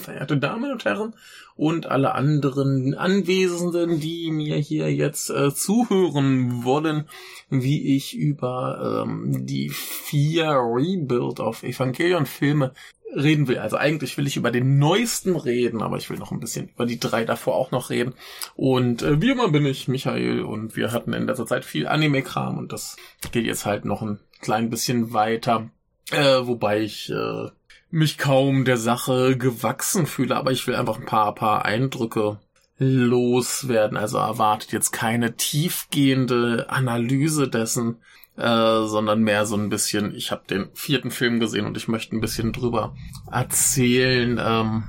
verehrte Damen und Herren und alle anderen Anwesenden, die mir hier jetzt äh, zuhören wollen, wie ich über ähm, die vier Rebuild of Evangelion Filme reden will. Also eigentlich will ich über den neuesten reden, aber ich will noch ein bisschen über die drei davor auch noch reden. Und äh, wie immer bin ich Michael und wir hatten in letzter Zeit viel Anime-Kram und das geht jetzt halt noch ein klein bisschen weiter. Äh, wobei ich äh, mich kaum der Sache gewachsen fühle, aber ich will einfach ein paar, paar Eindrücke loswerden. Also erwartet jetzt keine tiefgehende Analyse dessen, äh, sondern mehr so ein bisschen, ich habe den vierten Film gesehen und ich möchte ein bisschen drüber erzählen. Ähm,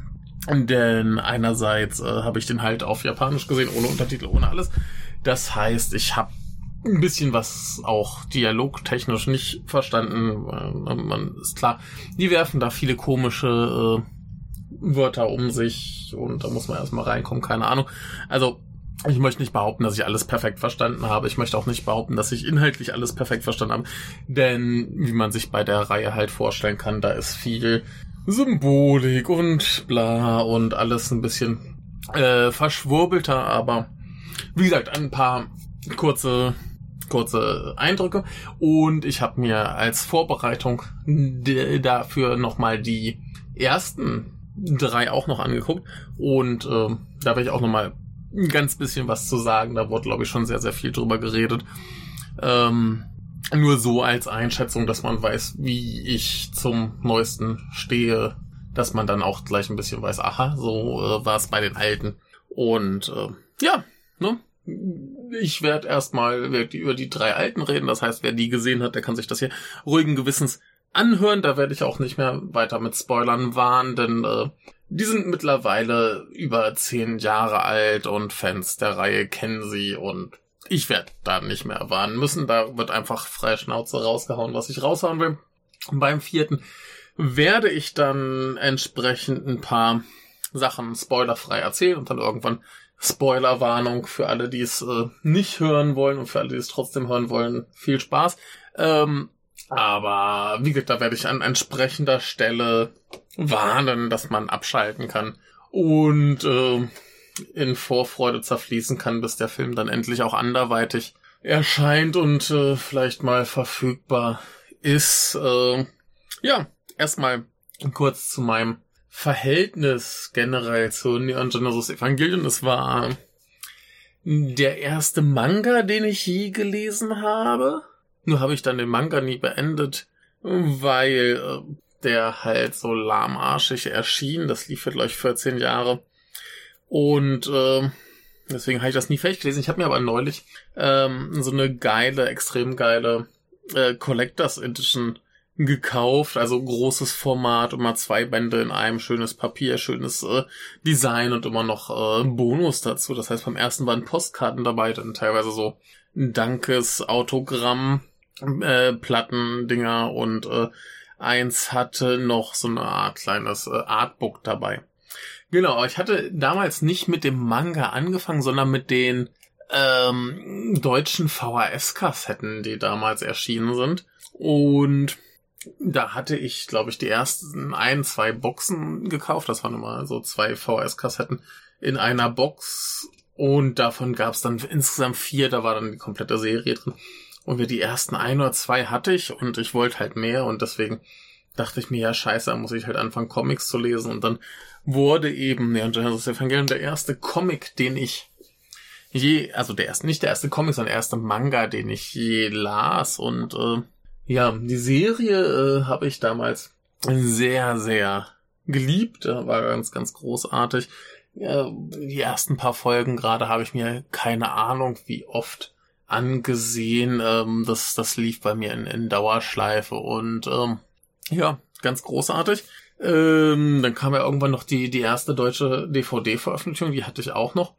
denn einerseits äh, habe ich den halt auf Japanisch gesehen, ohne Untertitel, ohne alles. Das heißt, ich habe ein bisschen was auch dialogtechnisch nicht verstanden. Äh, man ist klar, die werfen da viele komische äh, Wörter um sich und da muss man erstmal reinkommen, keine Ahnung. Also ich möchte nicht behaupten, dass ich alles perfekt verstanden habe. Ich möchte auch nicht behaupten, dass ich inhaltlich alles perfekt verstanden habe. Denn, wie man sich bei der Reihe halt vorstellen kann, da ist viel Symbolik und bla und alles ein bisschen äh, verschwurbelter. Aber, wie gesagt, ein paar kurze kurze Eindrücke und ich habe mir als Vorbereitung dafür nochmal die ersten drei auch noch angeguckt und äh, da werde ich auch nochmal ein ganz bisschen was zu sagen. Da wurde, glaube ich, schon sehr, sehr viel drüber geredet. Ähm, nur so als Einschätzung, dass man weiß, wie ich zum Neuesten stehe, dass man dann auch gleich ein bisschen weiß, aha, so äh, war es bei den Alten. Und äh, ja, ne? Ich werde erstmal über die drei Alten reden. Das heißt, wer die gesehen hat, der kann sich das hier ruhigen Gewissens anhören. Da werde ich auch nicht mehr weiter mit Spoilern warnen, denn äh, die sind mittlerweile über zehn Jahre alt und Fans der Reihe kennen sie und ich werde da nicht mehr warnen müssen. Da wird einfach freie Schnauze rausgehauen, was ich raushauen will. Und beim vierten werde ich dann entsprechend ein paar Sachen spoilerfrei erzählen und dann irgendwann Spoilerwarnung für alle, die es äh, nicht hören wollen und für alle, die es trotzdem hören wollen. Viel Spaß. Ähm, aber wie gesagt, da werde ich an entsprechender Stelle warnen, dass man abschalten kann und äh, in Vorfreude zerfließen kann, bis der Film dann endlich auch anderweitig erscheint und äh, vielleicht mal verfügbar ist. Äh, ja, erstmal kurz zu meinem Verhältnis generell zu Neon Genesis Evangelion. Es war der erste Manga, den ich je gelesen habe. Nur habe ich dann den Manga nie beendet, weil äh, der halt so lahmarschig erschien. Das lief für gleich 14 Jahre. Und äh, deswegen habe ich das nie fertig gelesen. Ich habe mir aber neulich ähm, so eine geile, extrem geile äh, Collectors Edition gekauft, also großes Format, immer zwei Bände in einem, schönes Papier, schönes äh, Design und immer noch äh, Bonus dazu. Das heißt, beim ersten waren Postkarten dabei, dann teilweise so Dankes, Autogramm, äh, Plattendinger und äh, eins hatte noch so eine Art kleines äh, Artbook dabei. Genau, ich hatte damals nicht mit dem Manga angefangen, sondern mit den ähm, deutschen VHS-Kassetten, die damals erschienen sind. Und da hatte ich, glaube ich, die ersten ein, zwei Boxen gekauft. Das waren immer so zwei VHS-Kassetten in einer Box. Und davon gab es dann insgesamt vier, da war dann die komplette Serie drin. Und wir die ersten ein oder zwei hatte ich und ich wollte halt mehr und deswegen dachte ich mir, ja, scheiße, muss ich halt anfangen, Comics zu lesen. Und dann wurde eben Neon Genesis Evangelion der erste Comic, den ich je, also der erste, nicht der erste Comic, sondern der erste Manga, den ich je las. Und äh, ja, die Serie äh, habe ich damals sehr, sehr geliebt. War ganz, ganz großartig. Ja, die ersten paar Folgen gerade habe ich mir keine Ahnung, wie oft angesehen. Ähm, das, das lief bei mir in, in Dauerschleife und ähm, ja, ganz großartig. Ähm, dann kam ja irgendwann noch die, die erste deutsche DVD-Veröffentlichung, die hatte ich auch noch.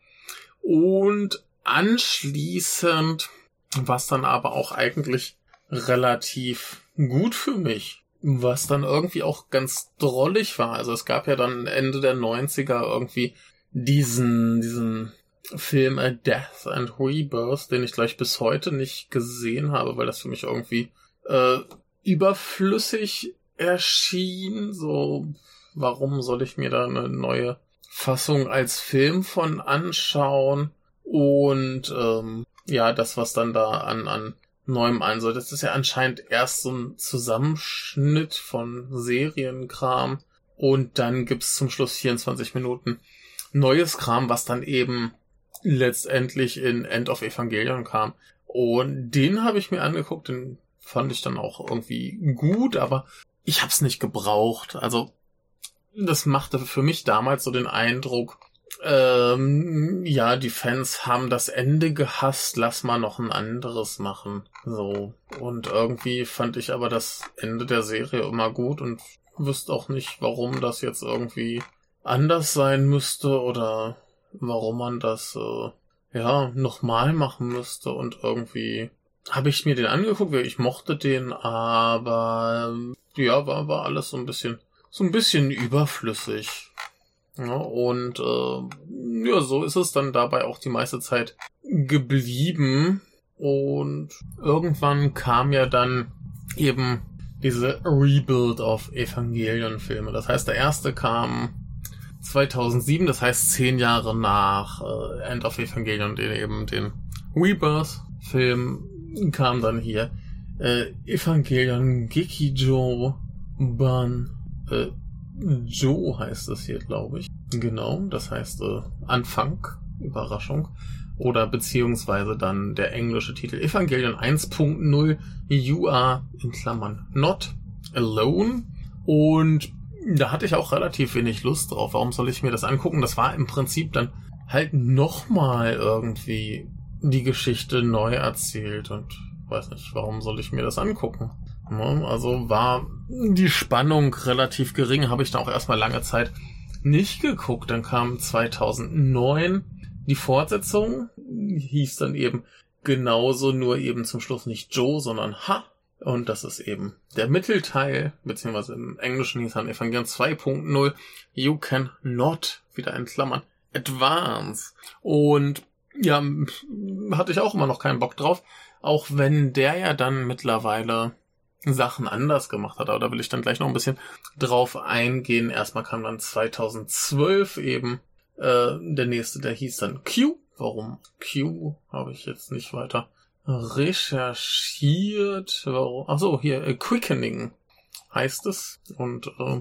Und anschließend war es dann aber auch eigentlich relativ gut für mich. Was dann irgendwie auch ganz drollig war. Also es gab ja dann Ende der 90er irgendwie diesen, diesen Film A Death and Rebirth, den ich gleich bis heute nicht gesehen habe, weil das für mich irgendwie äh, überflüssig erschien. So, warum soll ich mir da eine neue Fassung als Film von anschauen? Und ähm, ja, das, was dann da an, an neuem ein soll, das ist ja anscheinend erst so ein Zusammenschnitt von Serienkram. Und dann gibt's zum Schluss 24 Minuten neues Kram, was dann eben letztendlich in End of Evangelion kam. Und den habe ich mir angeguckt, den fand ich dann auch irgendwie gut, aber ich hab's nicht gebraucht. Also das machte für mich damals so den Eindruck, ähm, ja, die Fans haben das Ende gehasst, lass mal noch ein anderes machen. So. Und irgendwie fand ich aber das Ende der Serie immer gut und wüsste auch nicht, warum das jetzt irgendwie anders sein müsste oder warum man das äh, ja nochmal machen müsste und irgendwie habe ich mir den angeguckt, ich mochte den, aber ja, war, war alles so ein bisschen so ein bisschen überflüssig. Ja, und äh, ja, so ist es dann dabei auch die meiste Zeit geblieben. Und irgendwann kam ja dann eben diese Rebuild of Evangelion-Filme. Das heißt, der erste kam 2007, das heißt zehn Jahre nach äh, End of Evangelion, den eben den Rebirth-Film kam dann hier. Äh, Evangelion Gekijo Ban äh, Joe heißt es hier, glaube ich. Genau, das heißt äh, Anfang, Überraschung. Oder beziehungsweise dann der englische Titel Evangelion 1.0 You are in Klammern not alone. Und da hatte ich auch relativ wenig Lust drauf. Warum soll ich mir das angucken? Das war im Prinzip dann halt nochmal irgendwie die Geschichte neu erzählt und weiß nicht, warum soll ich mir das angucken? Also war die Spannung relativ gering, habe ich da auch erstmal lange Zeit nicht geguckt. Dann kam 2009 die Fortsetzung, hieß dann eben genauso, nur eben zum Schluss nicht Joe, sondern Ha. Und das ist eben der Mittelteil, beziehungsweise im Englischen hieß dann Evangelion 2.0, You Can Not, wieder in Klammern, Advance. Und ja, hatte ich auch immer noch keinen Bock drauf, auch wenn der ja dann mittlerweile Sachen anders gemacht hat. Aber da will ich dann gleich noch ein bisschen drauf eingehen. Erstmal kam dann 2012 eben äh, der nächste, der hieß dann Q. Warum Q? Habe ich jetzt nicht weiter recherchiert. Warum? Ach so, hier äh, Quickening heißt es. Und äh,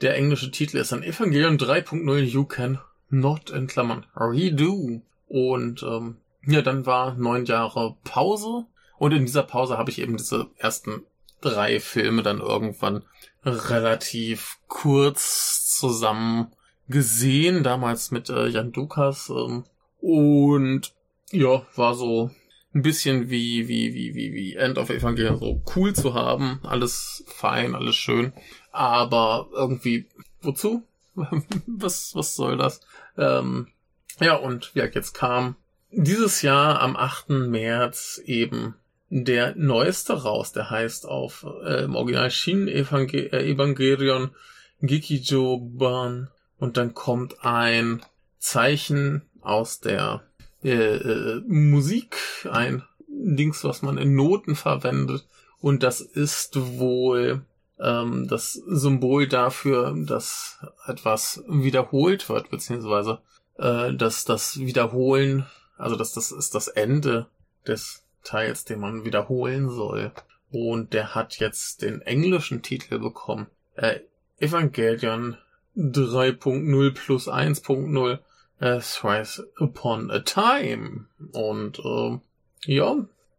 der englische Titel ist dann Evangelion 3.0 You Can Not in Klammern Redo. Und ähm, ja, dann war neun Jahre Pause und in dieser Pause habe ich eben diese ersten drei Filme dann irgendwann relativ kurz zusammen gesehen, damals mit äh, Jan Dukas. Ähm, und ja, war so ein bisschen wie, wie, wie, wie, wie End of Evangelion, so cool zu haben. Alles fein, alles schön. Aber irgendwie, wozu? was, was soll das? Ähm, ja, und ja, jetzt kam dieses Jahr am 8. März eben der neueste raus, der heißt auf äh, im Original Shin Evangel äh, Evangelion Gikijo Ban. Und dann kommt ein Zeichen aus der äh, äh, Musik, ein Dings, was man in Noten verwendet. Und das ist wohl ähm, das Symbol dafür, dass etwas wiederholt wird, beziehungsweise äh, dass das Wiederholen, also dass das ist das Ende des Teils, den man wiederholen soll. Und der hat jetzt den englischen Titel bekommen. Äh, Evangelion 3.0 plus 1.0 äh, Thrice Upon a Time. Und äh, ja,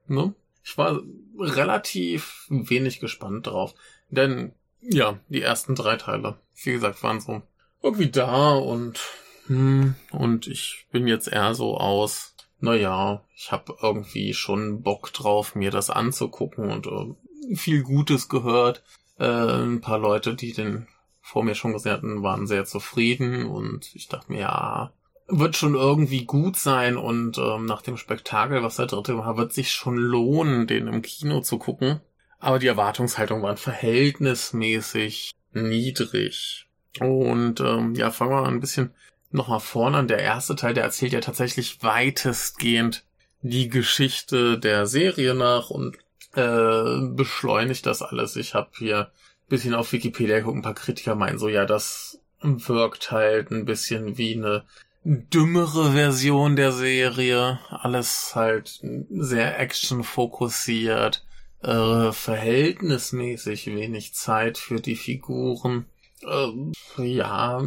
ne? Ich war relativ wenig gespannt drauf. Denn ja, die ersten drei Teile, wie gesagt, waren so irgendwie da und hm, und ich bin jetzt eher so aus naja, ich habe irgendwie schon Bock drauf, mir das anzugucken und äh, viel Gutes gehört. Äh, ein paar Leute, die den vor mir schon gesehen hatten, waren sehr zufrieden und ich dachte mir, ja, wird schon irgendwie gut sein und ähm, nach dem Spektakel, was der dritte war, wird sich schon lohnen, den im Kino zu gucken. Aber die Erwartungshaltung waren verhältnismäßig niedrig. Und ähm, ja, fangen wir mal ein bisschen nochmal vorne an. Der erste Teil, der erzählt ja tatsächlich weitestgehend die Geschichte der Serie nach und äh, beschleunigt das alles. Ich habe hier bisschen auf Wikipedia gucken, ein paar Kritiker meinen so, ja, das wirkt halt ein bisschen wie eine dümmere Version der Serie. Alles halt sehr action-fokussiert, äh, verhältnismäßig wenig Zeit für die Figuren. Äh, ja,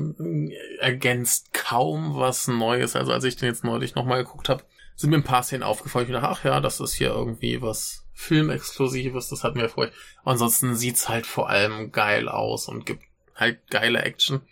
ergänzt kaum was Neues. Also als ich den jetzt neulich nochmal geguckt habe, sind mir ein paar Szenen aufgefallen. Ich dachte, ach ja, das ist hier irgendwie was Filmexklusives, das hatten wir vorher. Ansonsten sieht's halt vor allem geil aus und gibt halt geile Action.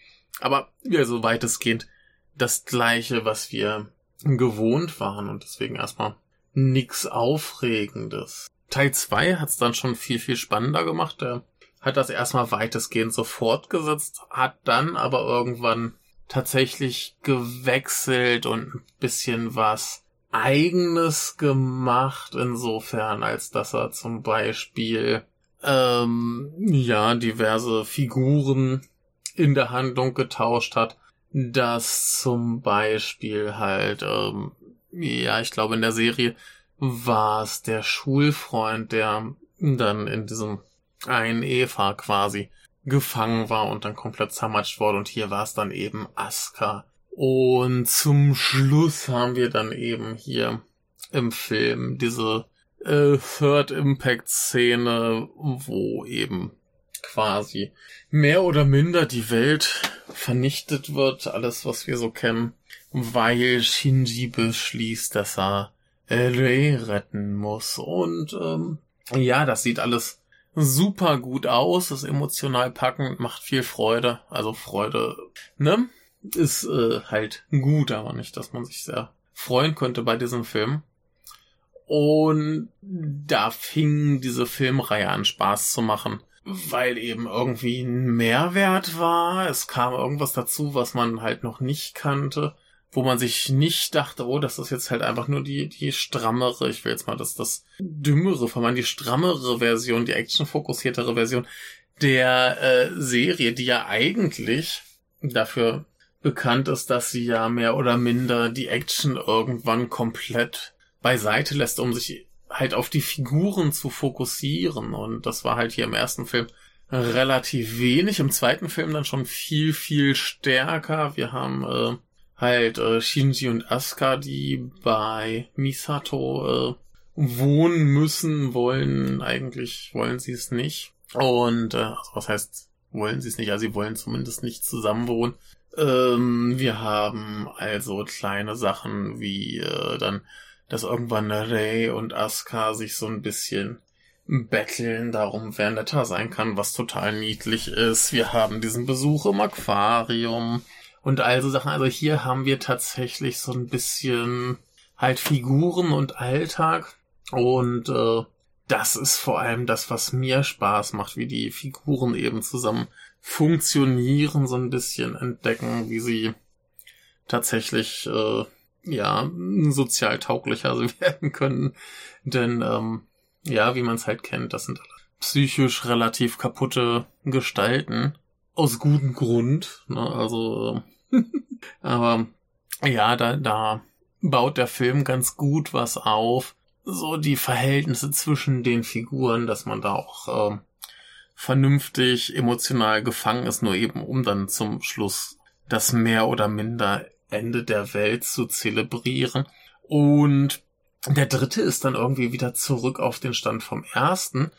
Aber ja, so weitestgehend das gleiche, was wir gewohnt waren und deswegen erstmal nix Aufregendes. Teil 2 hat's dann schon viel, viel spannender gemacht. Der hat das erstmal weitestgehend so fortgesetzt, hat dann aber irgendwann tatsächlich gewechselt und ein bisschen was eigenes gemacht, insofern, als dass er zum Beispiel ähm, ja diverse Figuren in der Handlung getauscht hat, dass zum Beispiel halt ähm, ja, ich glaube in der Serie war es der Schulfreund, der dann in diesem einen Eva quasi gefangen war und dann komplett zermatscht wurde und hier war es dann eben Aska, und zum Schluss haben wir dann eben hier im Film diese äh, Third Impact Szene, wo eben quasi mehr oder minder die Welt vernichtet wird, alles was wir so kennen, weil Shinji beschließt, dass er Rei retten muss. Und ähm, ja, das sieht alles super gut aus, ist emotional packend, macht viel Freude. Also Freude, ne? ist äh, halt gut, aber nicht, dass man sich sehr freuen könnte bei diesem Film. Und da fing diese Filmreihe an Spaß zu machen, weil eben irgendwie ein Mehrwert war. Es kam irgendwas dazu, was man halt noch nicht kannte, wo man sich nicht dachte, oh, das ist jetzt halt einfach nur die, die strammere, ich will jetzt mal das, das dümmere, von man die strammere Version, die actionfokussiertere Version der äh, Serie, die ja eigentlich dafür bekannt ist, dass sie ja mehr oder minder die Action irgendwann komplett beiseite lässt, um sich halt auf die Figuren zu fokussieren. Und das war halt hier im ersten Film relativ wenig, im zweiten Film dann schon viel, viel stärker. Wir haben äh, halt äh, Shinji und Asuka, die bei Misato äh, wohnen müssen, wollen, eigentlich wollen sie es nicht. Und äh, also was heißt, wollen sie es nicht? Also sie wollen zumindest nicht zusammen wohnen. Ähm, wir haben also kleine Sachen wie äh, dann, dass irgendwann Ray und Asuka sich so ein bisschen betteln darum, wer netter sein kann, was total niedlich ist. Wir haben diesen Besuch im Aquarium und also Sachen. Also hier haben wir tatsächlich so ein bisschen halt Figuren und Alltag und äh, das ist vor allem das, was mir Spaß macht, wie die Figuren eben zusammen funktionieren, so ein bisschen entdecken, wie sie tatsächlich äh, ja sozial tauglicher werden können. Denn ähm, ja, wie man es halt kennt, das sind psychisch relativ kaputte Gestalten. Aus gutem Grund. Ne? Also, äh, aber ja, da, da baut der Film ganz gut was auf. So die Verhältnisse zwischen den Figuren, dass man da auch äh, vernünftig emotional gefangen ist, nur eben um dann zum Schluss das mehr oder minder Ende der Welt zu zelebrieren. Und der dritte ist dann irgendwie wieder zurück auf den Stand vom ersten.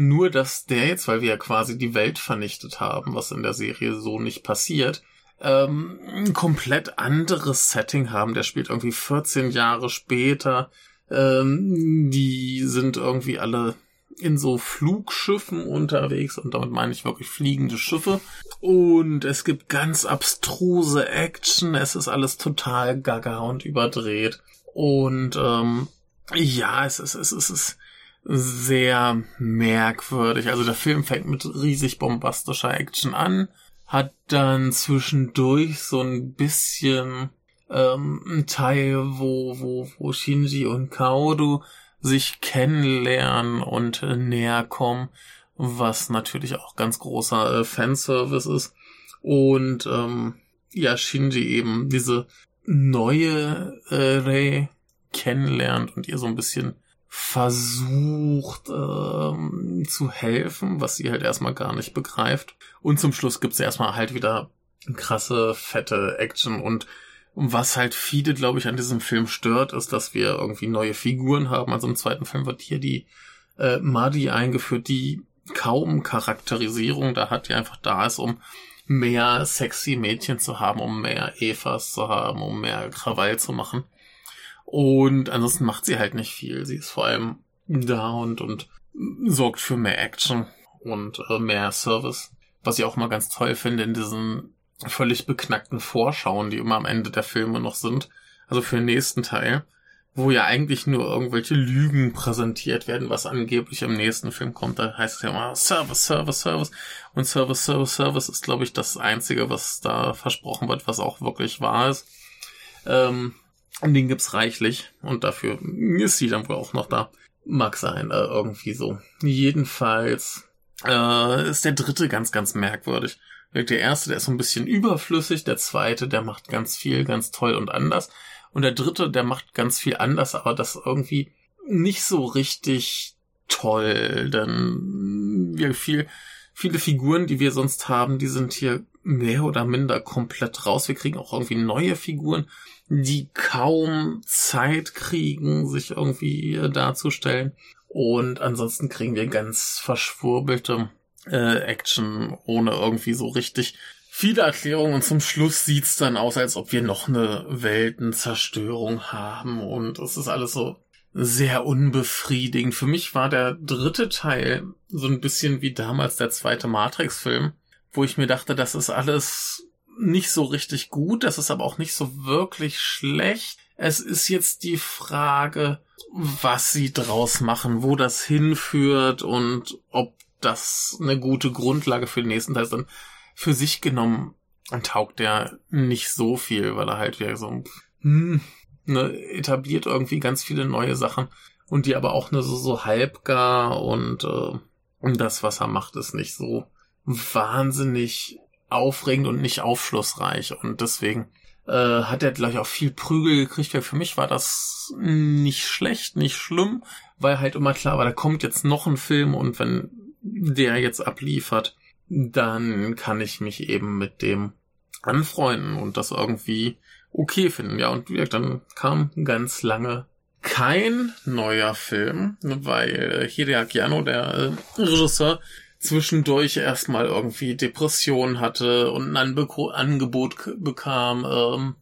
Nur, dass der jetzt, weil wir ja quasi die Welt vernichtet haben, was in der Serie so nicht passiert, ähm, ein komplett anderes Setting haben. Der spielt irgendwie 14 Jahre später. Ähm, die sind irgendwie alle in so Flugschiffen unterwegs und damit meine ich wirklich fliegende Schiffe. Und es gibt ganz abstruse Action. Es ist alles total gaga und überdreht. Und ähm, ja, es ist, es ist, es ist sehr merkwürdig. Also der Film fängt mit riesig bombastischer Action an, hat dann zwischendurch so ein bisschen ähm, ein Teil, wo, wo, wo Shinji und Kaoru sich kennenlernen und äh, näher kommen, was natürlich auch ganz großer äh, Fanservice ist. Und ähm, ja, Shinji eben diese neue äh, Rei kennenlernt und ihr so ein bisschen versucht ähm, zu helfen, was sie halt erstmal gar nicht begreift. Und zum Schluss gibt's erstmal halt wieder krasse, fette Action und was halt viele, glaube ich, an diesem Film stört, ist, dass wir irgendwie neue Figuren haben. Also im zweiten Film wird hier die äh, Madi eingeführt, die kaum Charakterisierung da hat, die einfach da ist, um mehr sexy Mädchen zu haben, um mehr Evas zu haben, um mehr Krawall zu machen. Und ansonsten macht sie halt nicht viel. Sie ist vor allem da und, und sorgt für mehr Action und äh, mehr Service. Was ich auch mal ganz toll finde in diesen völlig beknackten Vorschauen, die immer am Ende der Filme noch sind. Also für den nächsten Teil, wo ja eigentlich nur irgendwelche Lügen präsentiert werden, was angeblich im nächsten Film kommt. Da heißt es ja immer Service, Service, Service. Und Service, Service, Service ist, glaube ich, das Einzige, was da versprochen wird, was auch wirklich wahr ist. Ähm, und den gibt's reichlich. Und dafür ist sie dann wohl auch noch da. Mag sein, äh, irgendwie so. Jedenfalls äh, ist der dritte ganz, ganz merkwürdig. Der erste, der ist so ein bisschen überflüssig, der zweite, der macht ganz viel, ganz toll und anders. Und der dritte, der macht ganz viel anders, aber das irgendwie nicht so richtig toll, denn wir viel, viele Figuren, die wir sonst haben, die sind hier mehr oder minder komplett raus. Wir kriegen auch irgendwie neue Figuren, die kaum Zeit kriegen, sich irgendwie darzustellen. Und ansonsten kriegen wir ganz verschwurbelte äh, Action ohne irgendwie so richtig viele Erklärungen und zum Schluss sieht's dann aus, als ob wir noch eine Weltenzerstörung haben und es ist alles so sehr unbefriedigend. Für mich war der dritte Teil so ein bisschen wie damals der zweite Matrix-Film, wo ich mir dachte, das ist alles nicht so richtig gut, das ist aber auch nicht so wirklich schlecht. Es ist jetzt die Frage, was sie draus machen, wo das hinführt und ob das eine gute Grundlage für den nächsten Teil ist. Dann für sich genommen taugt der nicht so viel, weil er halt wieder so hm, ne, etabliert irgendwie ganz viele neue Sachen und die aber auch nur so, so halbgar und äh, das, was er macht, ist nicht so wahnsinnig aufregend und nicht aufschlussreich und deswegen äh, hat er gleich auch viel Prügel gekriegt, weil für mich war das nicht schlecht, nicht schlimm, weil halt immer klar war, da kommt jetzt noch ein Film und wenn der jetzt abliefert, dann kann ich mich eben mit dem anfreunden und das irgendwie okay finden. Ja, und dann kam ganz lange kein neuer Film, weil Hideaki Anno, der äh, Regisseur, zwischendurch erstmal irgendwie Depressionen hatte und ein Anbe Angebot bekam, ähm,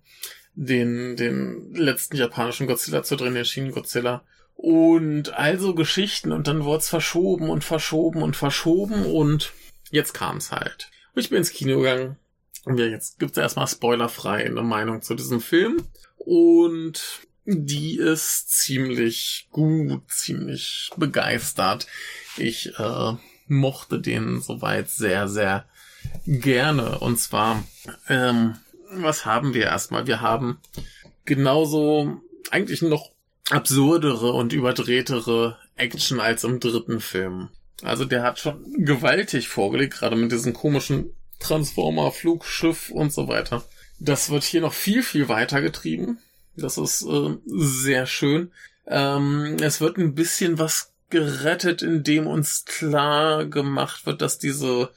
den, den letzten japanischen Godzilla zu drehen, den Shin Godzilla. Und also Geschichten und dann wurde es verschoben und verschoben und verschoben und jetzt kam es halt. Und ich bin ins Kino gegangen. Und ja, jetzt gibt's erstmal spoilerfrei eine Meinung zu diesem Film. Und die ist ziemlich gut, ziemlich begeistert. Ich äh, mochte den soweit sehr, sehr gerne. Und zwar, ähm, was haben wir erstmal? Wir haben genauso eigentlich noch absurdere und überdrehtere Action als im dritten Film. Also der hat schon gewaltig vorgelegt, gerade mit diesem komischen Transformer, Flugschiff und so weiter. Das wird hier noch viel, viel weiter getrieben. Das ist äh, sehr schön. Ähm, es wird ein bisschen was gerettet, indem uns klar gemacht wird, dass diese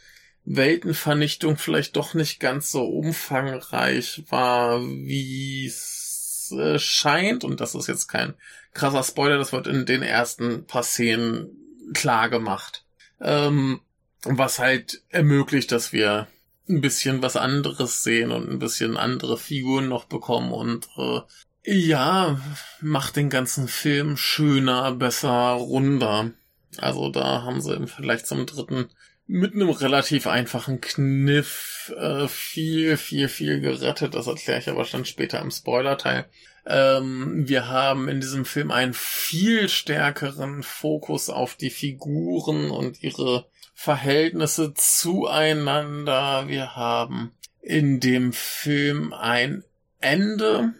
Weltenvernichtung vielleicht doch nicht ganz so umfangreich war, wie es äh, scheint, und das ist jetzt kein krasser Spoiler, das wird in den ersten paar Szenen klar gemacht. Ähm, was halt ermöglicht, dass wir ein bisschen was anderes sehen und ein bisschen andere Figuren noch bekommen und äh, ja, macht den ganzen Film schöner, besser, runder. Also da haben sie im Vergleich zum dritten mit einem relativ einfachen Kniff äh, viel, viel, viel gerettet. Das erkläre ich aber dann später im Spoiler-Teil. Ähm, wir haben in diesem Film einen viel stärkeren Fokus auf die Figuren und ihre Verhältnisse zueinander. Wir haben in dem Film ein Ende,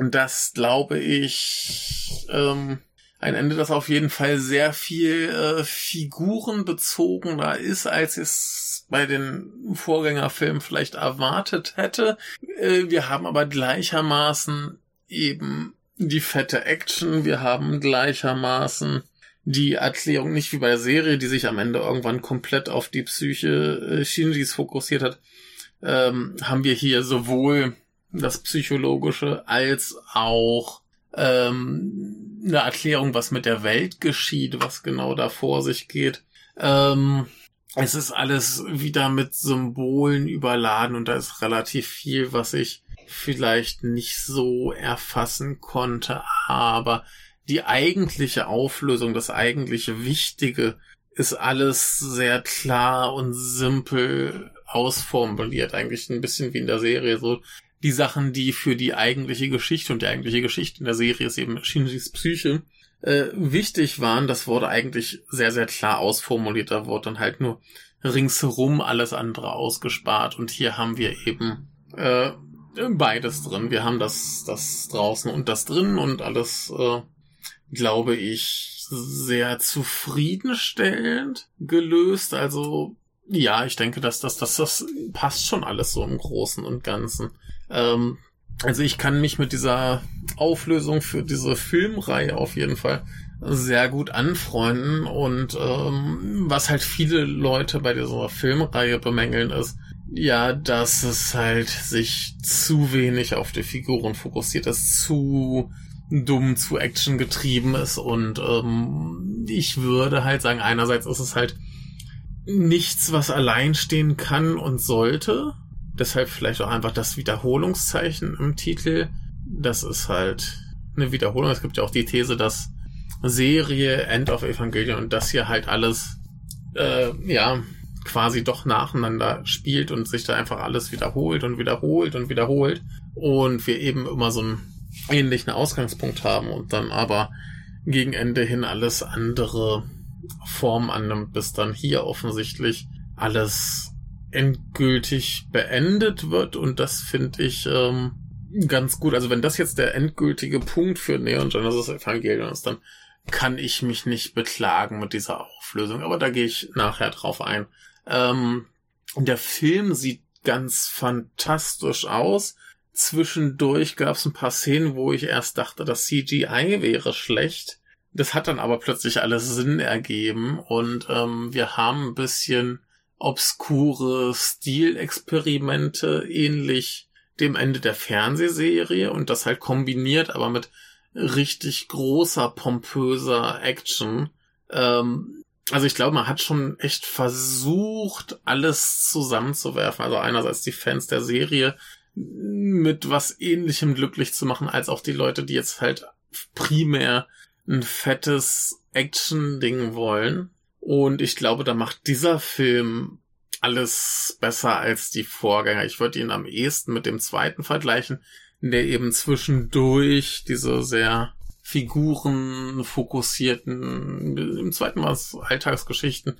das glaube ich ähm, ein Ende, das auf jeden Fall sehr viel äh, figurenbezogener ist, als es bei den Vorgängerfilmen vielleicht erwartet hätte. Äh, wir haben aber gleichermaßen eben die fette Action, wir haben gleichermaßen die Erklärung nicht wie bei der Serie, die sich am Ende irgendwann komplett auf die Psyche äh, Shinjis fokussiert hat, ähm, haben wir hier sowohl das Psychologische als auch ähm, eine Erklärung, was mit der Welt geschieht, was genau da vor sich geht. Ähm, es ist alles wieder mit Symbolen überladen und da ist relativ viel, was ich vielleicht nicht so erfassen konnte, aber die eigentliche Auflösung, das eigentliche Wichtige ist alles sehr klar und simpel ausformuliert, eigentlich ein bisschen wie in der Serie so. Die Sachen, die für die eigentliche Geschichte und die eigentliche Geschichte in der Serie ist eben Shinjis Psyche, äh, wichtig waren, das wurde eigentlich sehr, sehr klar ausformuliert. Da wurde dann halt nur ringsherum alles andere ausgespart. Und hier haben wir eben äh, beides drin. Wir haben das, das draußen und das drin und alles, äh, glaube ich, sehr zufriedenstellend gelöst. Also ja, ich denke, dass das, das, das passt schon alles so im Großen und Ganzen. Ähm, also ich kann mich mit dieser Auflösung für diese Filmreihe auf jeden Fall sehr gut anfreunden. Und ähm, was halt viele Leute bei dieser Filmreihe bemängeln ist, ja, dass es halt sich zu wenig auf die Figuren fokussiert, dass zu dumm, zu Action getrieben ist. Und ähm, ich würde halt sagen, einerseits ist es halt nichts, was allein stehen kann und sollte, Deshalb vielleicht auch einfach das Wiederholungszeichen im Titel. Das ist halt eine Wiederholung. Es gibt ja auch die These, dass Serie, End of Evangelion und das hier halt alles, äh, ja, quasi doch nacheinander spielt und sich da einfach alles wiederholt und wiederholt und wiederholt. Und wir eben immer so einen ähnlichen Ausgangspunkt haben und dann aber gegen Ende hin alles andere Form annimmt, bis dann hier offensichtlich alles endgültig beendet wird und das finde ich ähm, ganz gut. Also wenn das jetzt der endgültige Punkt für Neon Genesis Evangelion ist, dann kann ich mich nicht beklagen mit dieser Auflösung, aber da gehe ich nachher drauf ein. Ähm, der Film sieht ganz fantastisch aus. Zwischendurch gab es ein paar Szenen, wo ich erst dachte, das CGI wäre schlecht. Das hat dann aber plötzlich alles Sinn ergeben und ähm, wir haben ein bisschen obskure Stilexperimente ähnlich dem Ende der Fernsehserie und das halt kombiniert, aber mit richtig großer, pompöser Action. Ähm, also ich glaube, man hat schon echt versucht, alles zusammenzuwerfen. Also einerseits die Fans der Serie mit was ähnlichem glücklich zu machen, als auch die Leute, die jetzt halt primär ein fettes Action-Ding wollen. Und ich glaube, da macht dieser Film alles besser als die Vorgänger. Ich würde ihn am ehesten mit dem zweiten vergleichen, der eben zwischendurch diese sehr figurenfokussierten, im zweiten war es Alltagsgeschichten,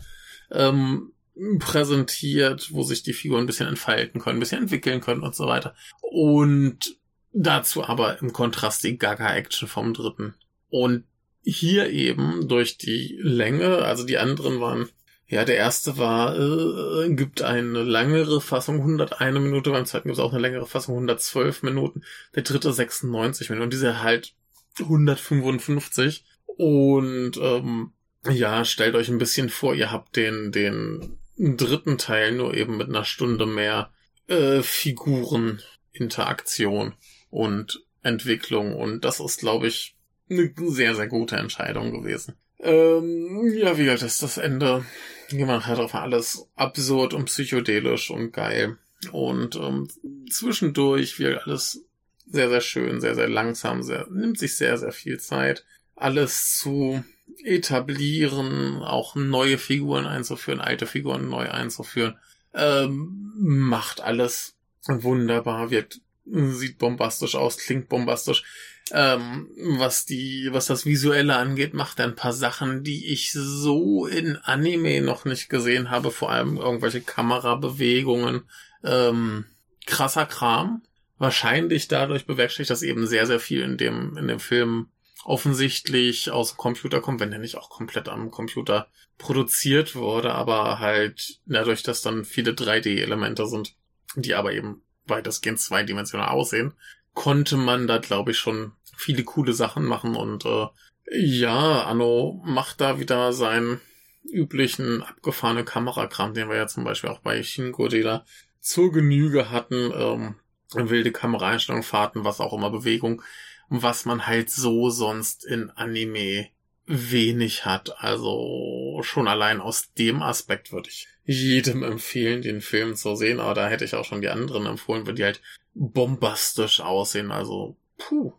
ähm, präsentiert, wo sich die Figuren ein bisschen entfalten können, ein bisschen entwickeln können und so weiter. Und dazu aber im Kontrast die Gaga-Action vom dritten. Und hier eben durch die Länge, also die anderen waren, ja, der erste war, äh, gibt eine längere Fassung, 101 Minute, beim zweiten gibt es auch eine längere Fassung, 112 Minuten, der dritte 96 Minuten, dieser halt 155 und ähm, ja, stellt euch ein bisschen vor, ihr habt den, den dritten Teil nur eben mit einer Stunde mehr äh, Figureninteraktion und Entwicklung. Und das ist, glaube ich, eine sehr, sehr gute Entscheidung gewesen. Ähm, ja, wie gesagt, ist das Ende gemacht hat auf alles absurd und psychedelisch und geil. Und ähm, zwischendurch wird alles sehr, sehr schön, sehr, sehr langsam, sehr, nimmt sich sehr, sehr viel Zeit, alles zu etablieren, auch neue Figuren einzuführen, alte Figuren neu einzuführen. Ähm, macht alles wunderbar, wirkt, sieht bombastisch aus, klingt bombastisch. Ähm, was die, was das Visuelle angeht, macht er ein paar Sachen, die ich so in Anime noch nicht gesehen habe, vor allem irgendwelche Kamerabewegungen. Ähm, krasser Kram. Wahrscheinlich dadurch bewerkstelligt, dass eben sehr, sehr viel in dem, in dem Film offensichtlich aus dem Computer kommt, wenn der nicht auch komplett am Computer produziert wurde, aber halt dadurch, dass dann viele 3D-Elemente sind, die aber eben weitestgehend zweidimensional aussehen, konnte man da, glaube ich, schon viele coole Sachen machen und äh, ja, Anno macht da wieder seinen üblichen abgefahrenen Kamerakram, den wir ja zum Beispiel auch bei Shin Godzilla zur Genüge hatten. Ähm, wilde Kameraeinstellungen, Fahrten, was auch immer, Bewegung, was man halt so sonst in Anime wenig hat. Also schon allein aus dem Aspekt würde ich jedem empfehlen, den Film zu sehen, aber da hätte ich auch schon die anderen empfohlen, weil die halt bombastisch aussehen. Also, puh,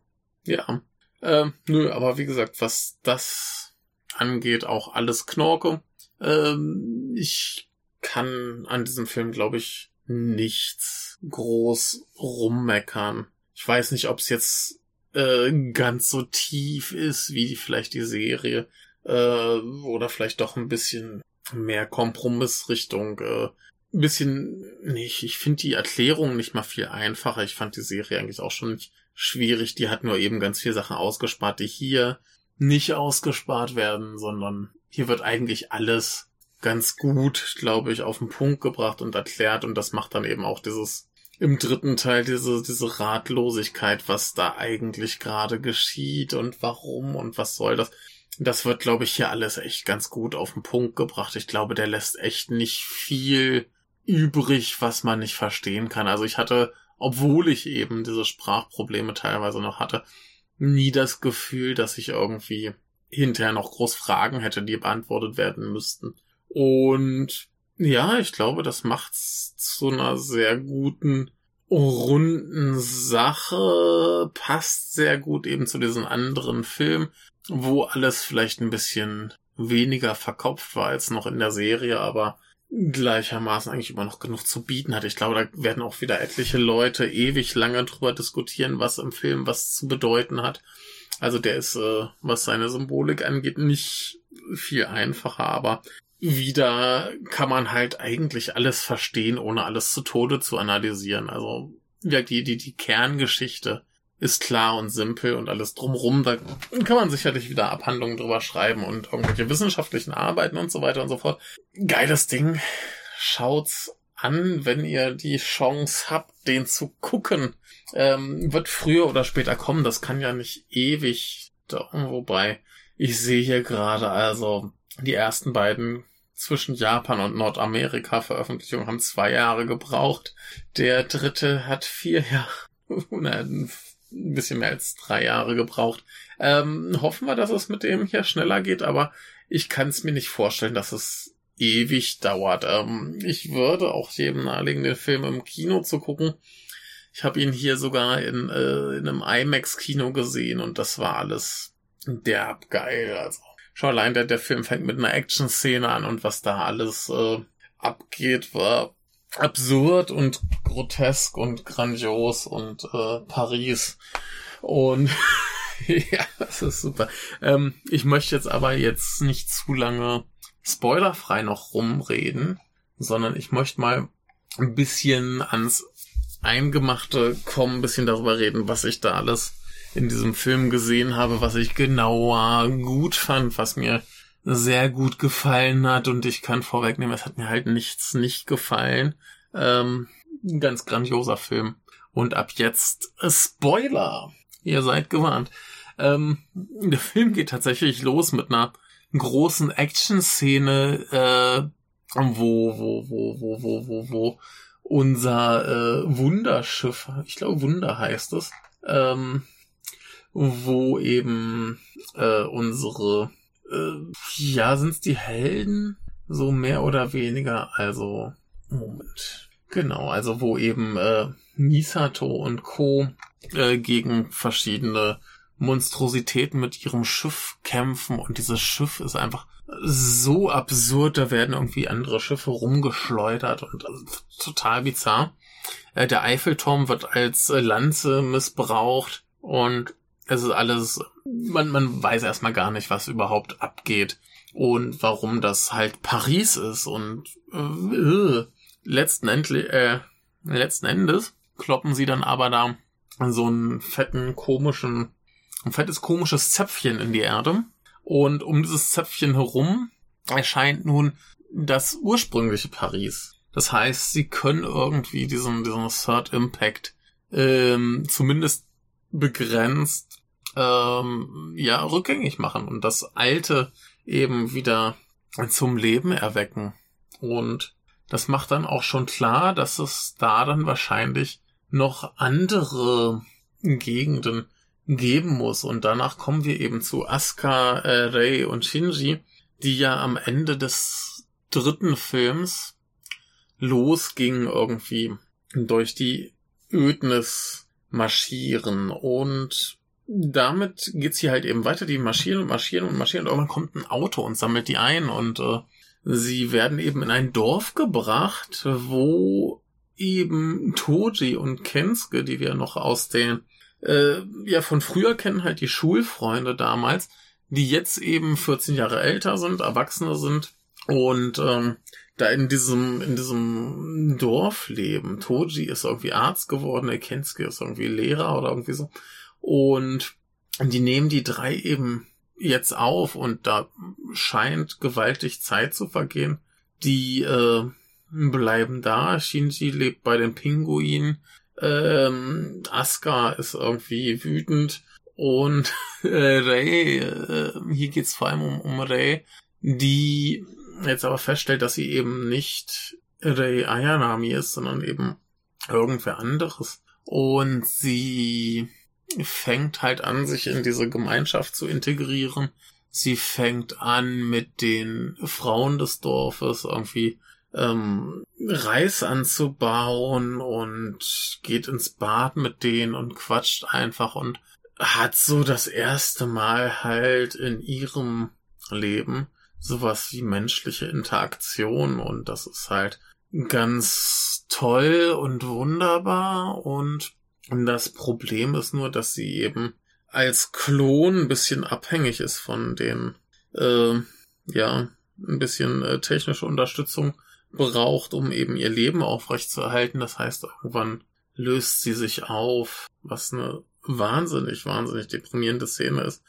ja. Ähm, nö, aber wie gesagt, was das angeht, auch alles Knorke. Ähm, ich kann an diesem Film, glaube ich, nichts groß rummeckern. Ich weiß nicht, ob es jetzt äh, ganz so tief ist wie vielleicht die Serie äh, oder vielleicht doch ein bisschen mehr Kompromissrichtung. Äh, ein bisschen nicht. Ich finde die Erklärung nicht mal viel einfacher. Ich fand die Serie eigentlich auch schon nicht schwierig. Die hat nur eben ganz viele Sachen ausgespart, die hier nicht ausgespart werden, sondern hier wird eigentlich alles ganz gut, glaube ich, auf den Punkt gebracht und erklärt und das macht dann eben auch dieses im dritten Teil diese diese Ratlosigkeit, was da eigentlich gerade geschieht und warum und was soll das. Das wird, glaube ich, hier alles echt ganz gut auf den Punkt gebracht. Ich glaube, der lässt echt nicht viel übrig, was man nicht verstehen kann. Also ich hatte, obwohl ich eben diese Sprachprobleme teilweise noch hatte, nie das Gefühl, dass ich irgendwie hinterher noch groß Fragen hätte, die beantwortet werden müssten. Und ja, ich glaube, das macht's zu einer sehr guten, runden Sache, passt sehr gut eben zu diesen anderen Filmen, wo alles vielleicht ein bisschen weniger verkopft war als noch in der Serie, aber gleichermaßen eigentlich immer noch genug zu bieten hat. Ich glaube, da werden auch wieder etliche Leute ewig lange drüber diskutieren, was im Film was zu bedeuten hat. Also der ist, äh, was seine Symbolik angeht, nicht viel einfacher, aber wieder kann man halt eigentlich alles verstehen, ohne alles zu Tode zu analysieren. Also ja, die, die, die Kerngeschichte ist klar und simpel und alles drumrum. Da kann man sicherlich wieder Abhandlungen drüber schreiben und irgendwelche wissenschaftlichen Arbeiten und so weiter und so fort. Geiles Ding. Schaut's an, wenn ihr die Chance habt, den zu gucken. Ähm, wird früher oder später kommen. Das kann ja nicht ewig dauern. Wobei, ich sehe hier gerade also die ersten beiden zwischen Japan und Nordamerika Veröffentlichungen haben zwei Jahre gebraucht. Der dritte hat vier Jahre, ein bisschen mehr als drei Jahre gebraucht. Ähm, hoffen wir, dass es mit dem hier schneller geht, aber ich kann es mir nicht vorstellen, dass es ewig dauert. Ähm, ich würde auch jedem nahelegen, den Film im Kino zu gucken. Ich habe ihn hier sogar in, äh, in einem IMAX-Kino gesehen und das war alles derb geil. Also schon allein der, der Film fängt mit einer Action-Szene an und was da alles äh, abgeht, war absurd und grotesk und grandios und äh, Paris. Und ja, das ist super. Ähm, ich möchte jetzt aber jetzt nicht zu lange spoilerfrei noch rumreden, sondern ich möchte mal ein bisschen ans Eingemachte kommen, ein bisschen darüber reden, was ich da alles in diesem Film gesehen habe, was ich genauer gut fand, was mir sehr gut gefallen hat und ich kann vorwegnehmen, es hat mir halt nichts nicht gefallen. Ähm, ein ganz grandioser Film. Und ab jetzt äh, Spoiler. Ihr seid gewarnt. Ähm, der Film geht tatsächlich los mit einer großen Action-Szene, äh, wo, wo, wo, wo, wo, wo, wo unser äh, Wunderschiff, ich glaube Wunder heißt es, ähm, wo eben äh, unsere, äh, ja, sind's die Helden? So mehr oder weniger, also, Moment. Genau, also wo eben äh, Misato und Co. Äh, gegen verschiedene Monstrositäten mit ihrem Schiff kämpfen und dieses Schiff ist einfach so absurd, da werden irgendwie andere Schiffe rumgeschleudert und also, total bizarr. Äh, der Eiffelturm wird als äh, Lanze missbraucht und es ist alles, man, man weiß erstmal gar nicht, was überhaupt abgeht und warum das halt Paris ist und äh, letzten, Endli äh, letzten Endes kloppen sie dann aber da so einen fetten komischen ein fettes komisches Zäpfchen in die Erde. Und um dieses Zäpfchen herum erscheint nun das ursprüngliche Paris. Das heißt, sie können irgendwie diesen, diesen Third Impact ähm, zumindest begrenzt ähm, ja rückgängig machen und das Alte eben wieder zum Leben erwecken. Und das macht dann auch schon klar, dass es da dann wahrscheinlich noch andere Gegenden geben muss. Und danach kommen wir eben zu Asuka, äh, Rei und Shinji, die ja am Ende des dritten Films losgingen irgendwie durch die Ödnis marschieren und damit geht's hier halt eben weiter. Die marschieren und marschieren und marschieren und irgendwann kommt ein Auto und sammelt die ein und äh, sie werden eben in ein Dorf gebracht, wo eben Toji und Kensuke, die wir noch aus den äh, ja von früher kennen, halt die Schulfreunde damals, die jetzt eben 14 Jahre älter sind, Erwachsene sind und ähm, da in diesem in diesem Dorf leben. Toji ist irgendwie Arzt geworden, der Kensuke ist irgendwie Lehrer oder irgendwie so. Und die nehmen die drei eben jetzt auf und da scheint gewaltig Zeit zu vergehen. Die äh, bleiben da. Shinji lebt bei den Pinguinen. Ähm, Asuka ist irgendwie wütend. Und äh, Rei, äh, hier geht's vor allem um, um Rei, die jetzt aber feststellt, dass sie eben nicht Rei Ayanami ist, sondern eben irgendwer anderes. Und sie fängt halt an, sich in diese Gemeinschaft zu integrieren. Sie fängt an, mit den Frauen des Dorfes irgendwie ähm, Reis anzubauen und geht ins Bad mit denen und quatscht einfach und hat so das erste Mal halt in ihrem Leben sowas wie menschliche Interaktion und das ist halt ganz toll und wunderbar und das Problem ist nur, dass sie eben als Klon ein bisschen abhängig ist von den, äh, ja, ein bisschen äh, technische Unterstützung braucht, um eben ihr Leben aufrechtzuerhalten. Das heißt, irgendwann löst sie sich auf, was eine wahnsinnig, wahnsinnig deprimierende Szene ist,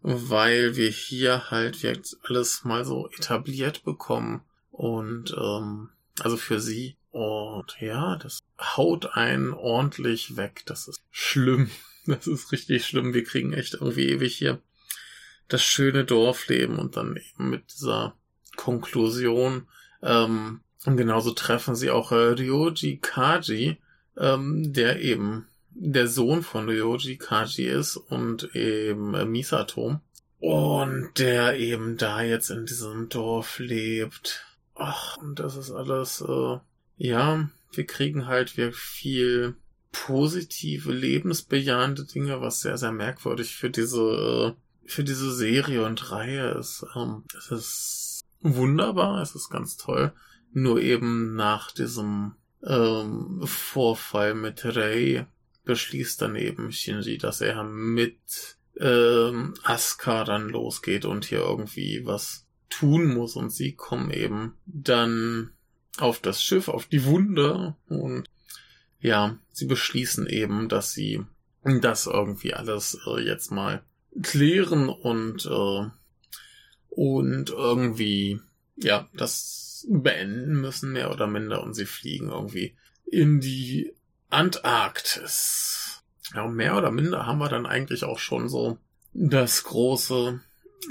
weil wir hier halt jetzt alles mal so etabliert bekommen und ähm, also für sie und ja, das haut einen ordentlich weg. Das ist schlimm. Das ist richtig schlimm. Wir kriegen echt irgendwie ewig hier das schöne Dorfleben und dann eben mit dieser Konklusion. Ähm, und genauso treffen sie auch äh, Ryoji Kaji, ähm, der eben der Sohn von Ryoji Kaji ist und eben äh, Misato. Und der eben da jetzt in diesem Dorf lebt. Ach, und das ist alles äh, ja, wir kriegen halt wirklich viel positive, lebensbejahende Dinge, was sehr, sehr merkwürdig für diese, für diese Serie und Reihe ist. Ähm, es ist wunderbar, es ist ganz toll. Nur eben nach diesem ähm, Vorfall mit Rei beschließt dann eben Shinji, dass er mit ähm, Asuka dann losgeht und hier irgendwie was tun muss und sie kommen eben dann auf das Schiff, auf die Wunde und ja, sie beschließen eben, dass sie das irgendwie alles äh, jetzt mal klären und äh, und irgendwie ja das beenden müssen mehr oder minder und sie fliegen irgendwie in die Antarktis. Ja, mehr oder minder haben wir dann eigentlich auch schon so das große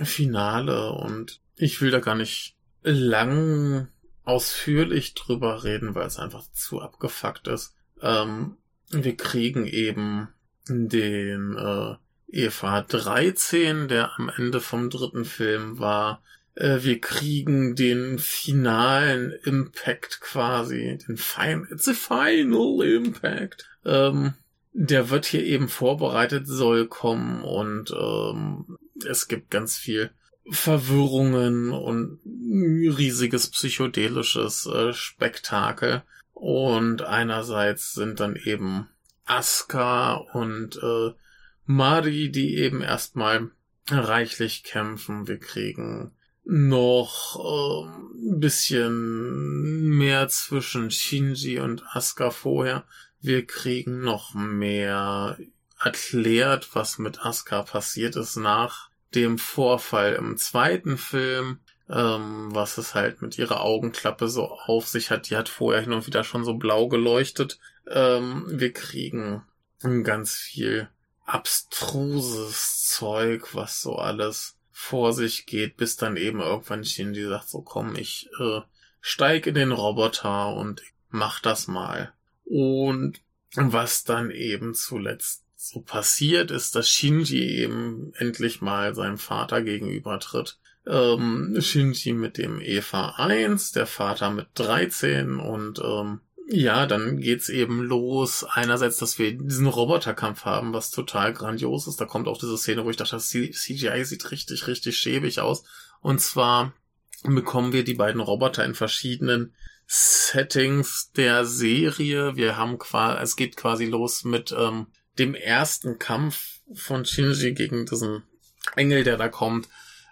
Finale und ich will da gar nicht lang ausführlich drüber reden, weil es einfach zu abgefuckt ist. Ähm, wir kriegen eben den äh, EFA 13, der am Ende vom dritten Film war. Äh, wir kriegen den finalen Impact quasi, den Final, it's a final Impact. Ähm, der wird hier eben vorbereitet, soll kommen und ähm, es gibt ganz viel Verwirrungen und riesiges psychedelisches äh, Spektakel. Und einerseits sind dann eben Asuka und äh, Mari, die eben erstmal reichlich kämpfen. Wir kriegen noch äh, ein bisschen mehr zwischen Shinji und Asuka vorher. Wir kriegen noch mehr erklärt, was mit Asuka passiert ist nach dem Vorfall im zweiten Film, ähm, was es halt mit ihrer Augenklappe so auf sich hat. Die hat vorher hin und wieder schon so blau geleuchtet. Ähm, wir kriegen ganz viel abstruses Zeug, was so alles vor sich geht, bis dann eben irgendwann Shinji sagt, so komm, ich äh, steig in den Roboter und mach das mal. Und was dann eben zuletzt so passiert ist, dass Shinji eben endlich mal seinem Vater gegenübertritt. Ähm, Shinji mit dem Eva 1, der Vater mit 13 und ähm, ja, dann geht's eben los. Einerseits, dass wir diesen Roboterkampf haben, was total grandios ist. Da kommt auch diese Szene, wo ich dachte, das CGI sieht richtig, richtig schäbig aus. Und zwar bekommen wir die beiden Roboter in verschiedenen Settings der Serie. Wir haben quasi, es geht quasi los mit ähm, dem ersten Kampf von Shinji gegen diesen Engel, der da kommt.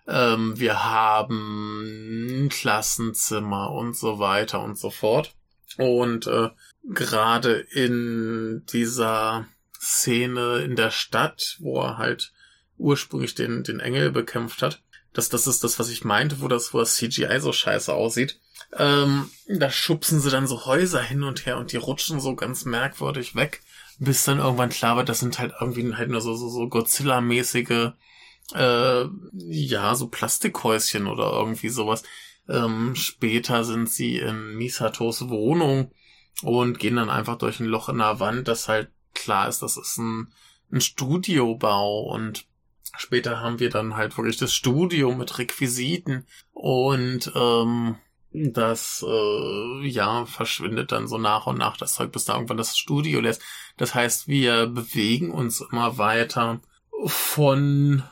Ähm, wir haben Klassenzimmer und so weiter und so fort. Und äh, gerade in dieser Szene in der Stadt, wo er halt ursprünglich den, den Engel bekämpft hat, das, das ist das, was ich meinte, wo das, wo das CGI so scheiße aussieht. Ähm, da schubsen sie dann so Häuser hin und her und die rutschen so ganz merkwürdig weg, bis dann irgendwann klar wird, das sind halt irgendwie halt nur so, so, so Godzilla-mäßige, äh, ja, so Plastikhäuschen oder irgendwie sowas. Ähm, später sind sie in Misatos Wohnung und gehen dann einfach durch ein Loch in der Wand, das halt klar ist, das ist ein, ein Studiobau und später haben wir dann halt wirklich das Studio mit Requisiten und ähm, das äh, ja verschwindet dann so nach und nach das Zeug, bis da irgendwann das Studio lässt. Das heißt, wir bewegen uns immer weiter von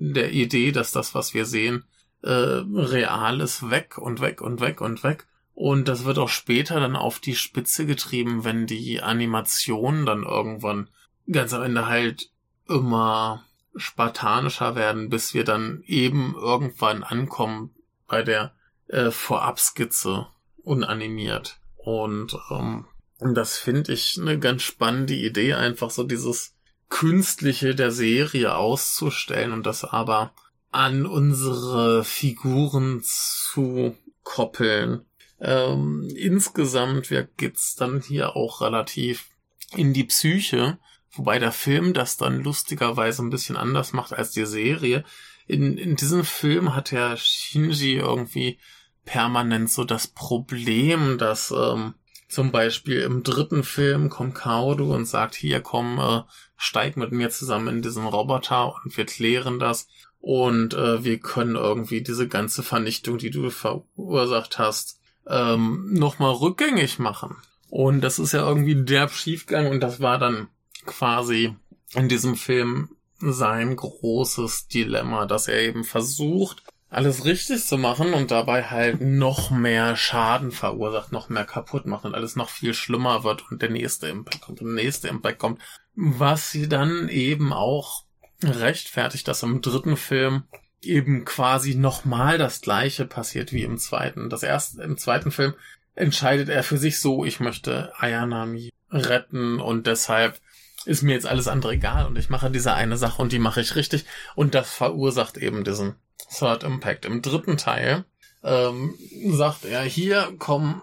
der Idee, dass das, was wir sehen, äh, Reales weg und weg und weg und weg. Und das wird auch später dann auf die Spitze getrieben, wenn die Animationen dann irgendwann ganz am Ende halt immer spartanischer werden, bis wir dann eben irgendwann ankommen bei der äh, Vorabskizze unanimiert. Und ähm, das finde ich eine ganz spannende Idee, einfach so dieses Künstliche der Serie auszustellen und das aber an unsere Figuren zu koppeln. Ähm, insgesamt geht's dann hier auch relativ in die Psyche, wobei der Film das dann lustigerweise ein bisschen anders macht als die Serie. In, in diesem Film hat der Shinji irgendwie permanent so das Problem, dass ähm, zum Beispiel im dritten Film kommt Kaoru und sagt, hier komm, äh, steig mit mir zusammen in diesen Roboter und wir klären das. Und äh, wir können irgendwie diese ganze Vernichtung, die du verursacht hast, ähm, nochmal rückgängig machen. Und das ist ja irgendwie derb schiefgegangen und das war dann quasi in diesem Film sein großes Dilemma, dass er eben versucht, alles richtig zu machen und dabei halt noch mehr Schaden verursacht, noch mehr kaputt macht und alles noch viel schlimmer wird und der nächste Impact kommt und der nächste Impact kommt. Was sie dann eben auch rechtfertigt, dass im dritten Film eben quasi nochmal das gleiche passiert wie im zweiten. Das erste, im zweiten Film entscheidet er für sich so, ich möchte Ayanami retten und deshalb ist mir jetzt alles andere egal und ich mache diese eine Sache und die mache ich richtig und das verursacht eben diesen Third Impact. Im dritten Teil ähm, sagt er, hier komm,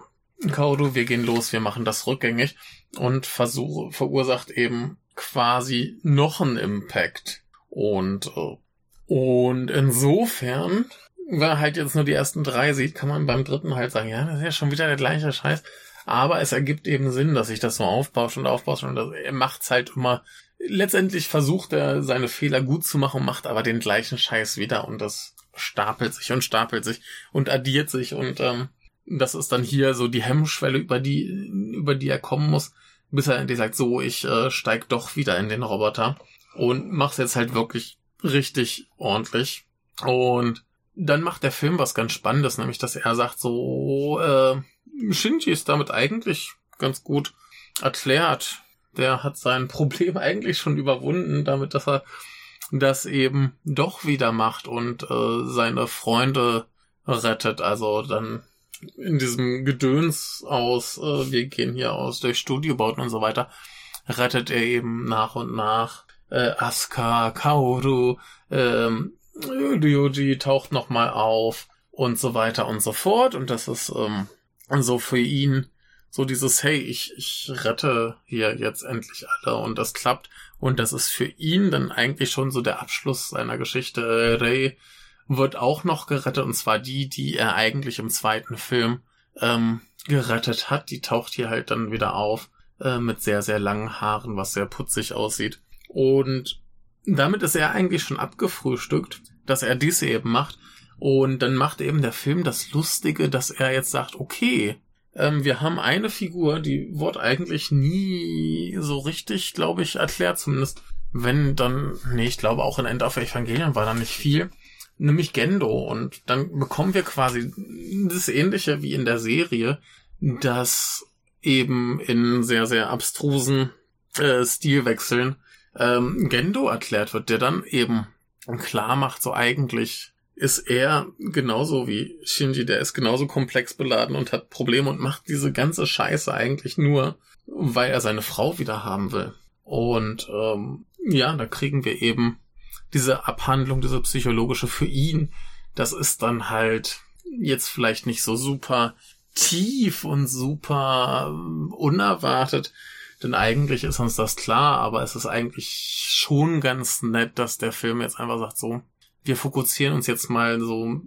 Kaudu, wir gehen los, wir machen das rückgängig und versuche, verursacht eben quasi noch einen Impact. Und, äh, und insofern, wer halt jetzt nur die ersten drei sieht, kann man beim dritten halt sagen, ja, das ist ja schon wieder der gleiche Scheiß. Aber es ergibt eben Sinn, dass sich das so aufbaut und aufbaut und das, er macht's halt immer. Letztendlich versucht er seine Fehler gut zu machen, macht aber den gleichen Scheiß wieder und das stapelt sich und stapelt sich und addiert sich und ähm, das ist dann hier so die Hemmschwelle, über die über die er kommen muss, bis er endlich sagt, so ich äh, steig doch wieder in den Roboter und mach's jetzt halt wirklich richtig ordentlich. Und dann macht der Film was ganz Spannendes, nämlich dass er sagt so, äh, Shinji ist damit eigentlich ganz gut erklärt. Der hat sein Problem eigentlich schon überwunden, damit dass er das eben doch wieder macht und äh, seine Freunde rettet. Also dann in diesem Gedöns aus, äh, wir gehen hier aus durch Studiobauten und so weiter, rettet er eben nach und nach äh, Asuka, Kaoru, ähm, Ryoji taucht nochmal auf und so weiter und so fort. Und das ist ähm, so für ihn so dieses, hey, ich, ich rette hier jetzt endlich alle und das klappt. Und das ist für ihn dann eigentlich schon so der Abschluss seiner Geschichte. Ray wird auch noch gerettet, und zwar die, die er eigentlich im zweiten Film ähm, gerettet hat. Die taucht hier halt dann wieder auf äh, mit sehr, sehr langen Haaren, was sehr putzig aussieht. Und damit ist er eigentlich schon abgefrühstückt, dass er dies eben macht. Und dann macht eben der Film das Lustige, dass er jetzt sagt, okay, ähm, wir haben eine Figur, die wurde eigentlich nie so richtig, glaube ich, erklärt, zumindest wenn dann, nee, ich glaube auch in End of Evangelion war da nicht viel, nämlich Gendo. Und dann bekommen wir quasi das Ähnliche wie in der Serie, dass eben in sehr, sehr abstrusen äh, Stilwechseln ähm, Gendo erklärt wird, der dann eben klar macht, so eigentlich ist er genauso wie Shinji, der ist genauso komplex beladen und hat Probleme und macht diese ganze Scheiße eigentlich nur, weil er seine Frau wieder haben will. Und ähm, ja, da kriegen wir eben diese Abhandlung, diese psychologische für ihn. Das ist dann halt jetzt vielleicht nicht so super tief und super ähm, unerwartet, denn eigentlich ist uns das klar, aber es ist eigentlich schon ganz nett, dass der Film jetzt einfach sagt, so, wir fokussieren uns jetzt mal so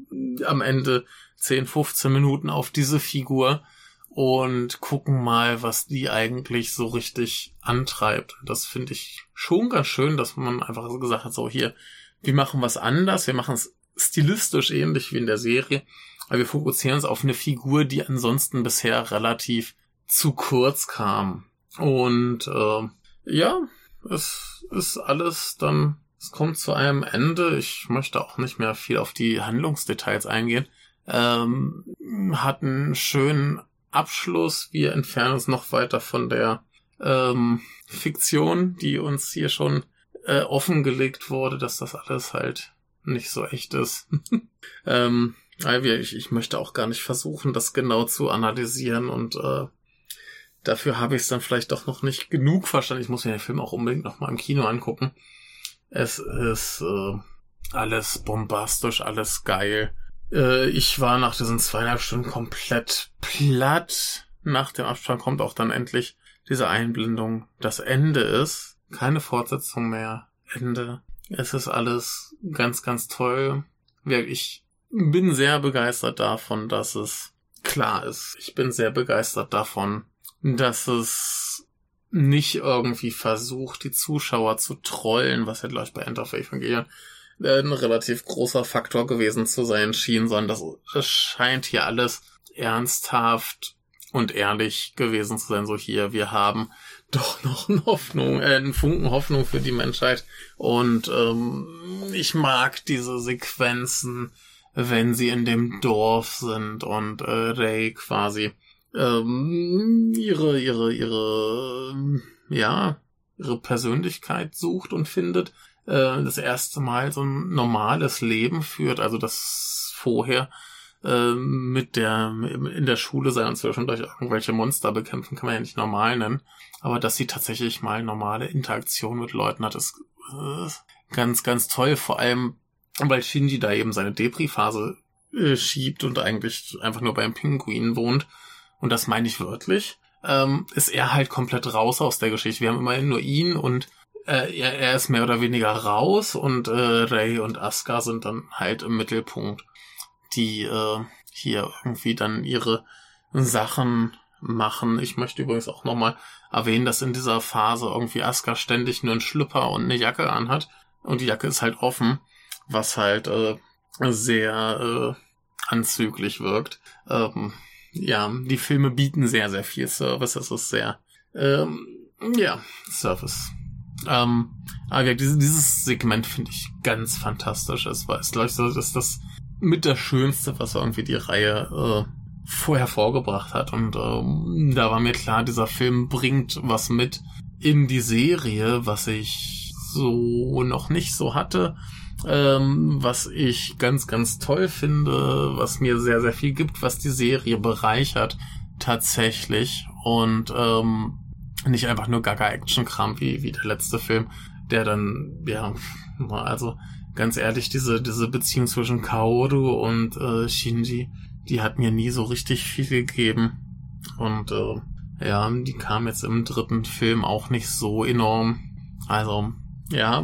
am Ende 10, 15 Minuten auf diese Figur und gucken mal, was die eigentlich so richtig antreibt. Das finde ich schon ganz schön, dass man einfach so gesagt hat, so hier, wir machen was anders, wir machen es stilistisch ähnlich wie in der Serie, aber wir fokussieren uns auf eine Figur, die ansonsten bisher relativ zu kurz kam. Und äh, ja, es ist alles dann, es kommt zu einem Ende. Ich möchte auch nicht mehr viel auf die Handlungsdetails eingehen. Ähm, hat einen schönen Abschluss. Wir entfernen uns noch weiter von der ähm, Fiktion, die uns hier schon äh, offengelegt wurde, dass das alles halt nicht so echt ist. ähm, ich, ich möchte auch gar nicht versuchen, das genau zu analysieren und äh, dafür habe ich es dann vielleicht doch noch nicht genug verstanden. Ich muss mir den Film auch unbedingt noch mal im Kino angucken. Es ist äh, alles bombastisch, alles geil. Äh, ich war nach diesen zweieinhalb Stunden komplett platt. Nach dem Abspann kommt auch dann endlich diese Einblendung. Das Ende ist keine Fortsetzung mehr. Ende. Es ist alles ganz, ganz toll. Ich bin sehr begeistert davon, dass es klar ist. Ich bin sehr begeistert davon, dass es nicht irgendwie versucht, die Zuschauer zu trollen, was ja gleich bei End of Evangelion ein relativ großer Faktor gewesen zu sein schien, sondern das, das scheint hier alles ernsthaft und ehrlich gewesen zu sein. So hier, wir haben doch noch eine Hoffnung, äh, einen Funken Hoffnung für die Menschheit. Und ähm, ich mag diese Sequenzen, wenn sie in dem Dorf sind und äh, Ray quasi ähm, ihre, ihre, ihre, ja, ihre Persönlichkeit sucht und findet, äh, das erste Mal so ein normales Leben führt, also das vorher äh, mit der, in der Schule sein und zwischendurch irgendwelche Monster bekämpfen, kann man ja nicht normal nennen, aber dass sie tatsächlich mal normale Interaktion mit Leuten hat, ist äh, ganz, ganz toll, vor allem, weil Shinji da eben seine Depri-Phase äh, schiebt und eigentlich einfach nur beim Pinguin wohnt und das meine ich wörtlich, ähm, ist er halt komplett raus aus der Geschichte. Wir haben immerhin nur ihn und äh, er, er ist mehr oder weniger raus und äh, Ray und Asuka sind dann halt im Mittelpunkt, die äh, hier irgendwie dann ihre Sachen machen. Ich möchte übrigens auch nochmal erwähnen, dass in dieser Phase irgendwie Asuka ständig nur einen Schlüpper und eine Jacke anhat und die Jacke ist halt offen, was halt äh, sehr äh, anzüglich wirkt. Ähm, ja, die Filme bieten sehr, sehr viel Service. Es ist sehr, ähm, ja, Service. Ähm, aber ja, dieses, Segment finde ich ganz fantastisch. Es war, es ich, so, dass das mit das Schönste, was irgendwie die Reihe äh, vorher vorgebracht hat. Und ähm, da war mir klar, dieser Film bringt was mit in die Serie, was ich so noch nicht so hatte. Ähm, was ich ganz, ganz toll finde, was mir sehr, sehr viel gibt, was die Serie bereichert tatsächlich und ähm, nicht einfach nur Gaga-Action-Kram wie, wie der letzte Film, der dann, ja, also ganz ehrlich, diese, diese Beziehung zwischen Kaoru und äh, Shinji, die hat mir nie so richtig viel gegeben und äh, Ja, die kam jetzt im dritten Film auch nicht so enorm. Also, ja,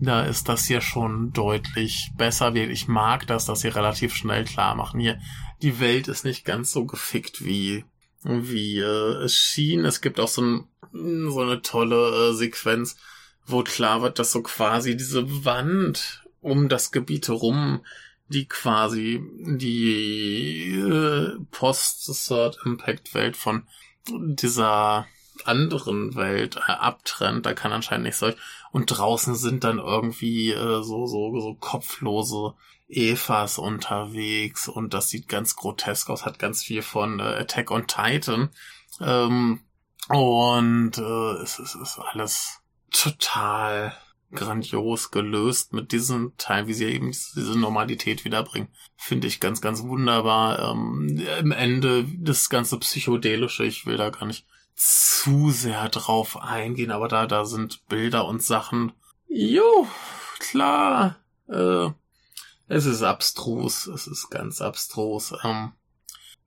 da ist das hier schon deutlich besser. Ich mag das, dass sie relativ schnell klar machen. Hier, die Welt ist nicht ganz so gefickt wie, wie äh, es schien. Es gibt auch so, ein, so eine tolle äh, Sequenz, wo klar wird, dass so quasi diese Wand um das Gebiet herum, die quasi die äh, Post-Third Impact Welt von dieser anderen Welt äh, abtrennt. Da kann anscheinend nicht solch. Und draußen sind dann irgendwie äh, so, so, so kopflose Evas unterwegs und das sieht ganz grotesk aus, hat ganz viel von äh, Attack on Titan. Ähm, und äh, es, es ist alles total grandios gelöst mit diesem Teil, wie sie eben diese Normalität wiederbringen. Finde ich ganz, ganz wunderbar. Ähm, Im Ende das ganze Psychedelische, ich will da gar nicht zu sehr drauf eingehen, aber da, da sind Bilder und Sachen. Jo, klar. Äh, es ist abstrus, es ist ganz abstrus. Ähm,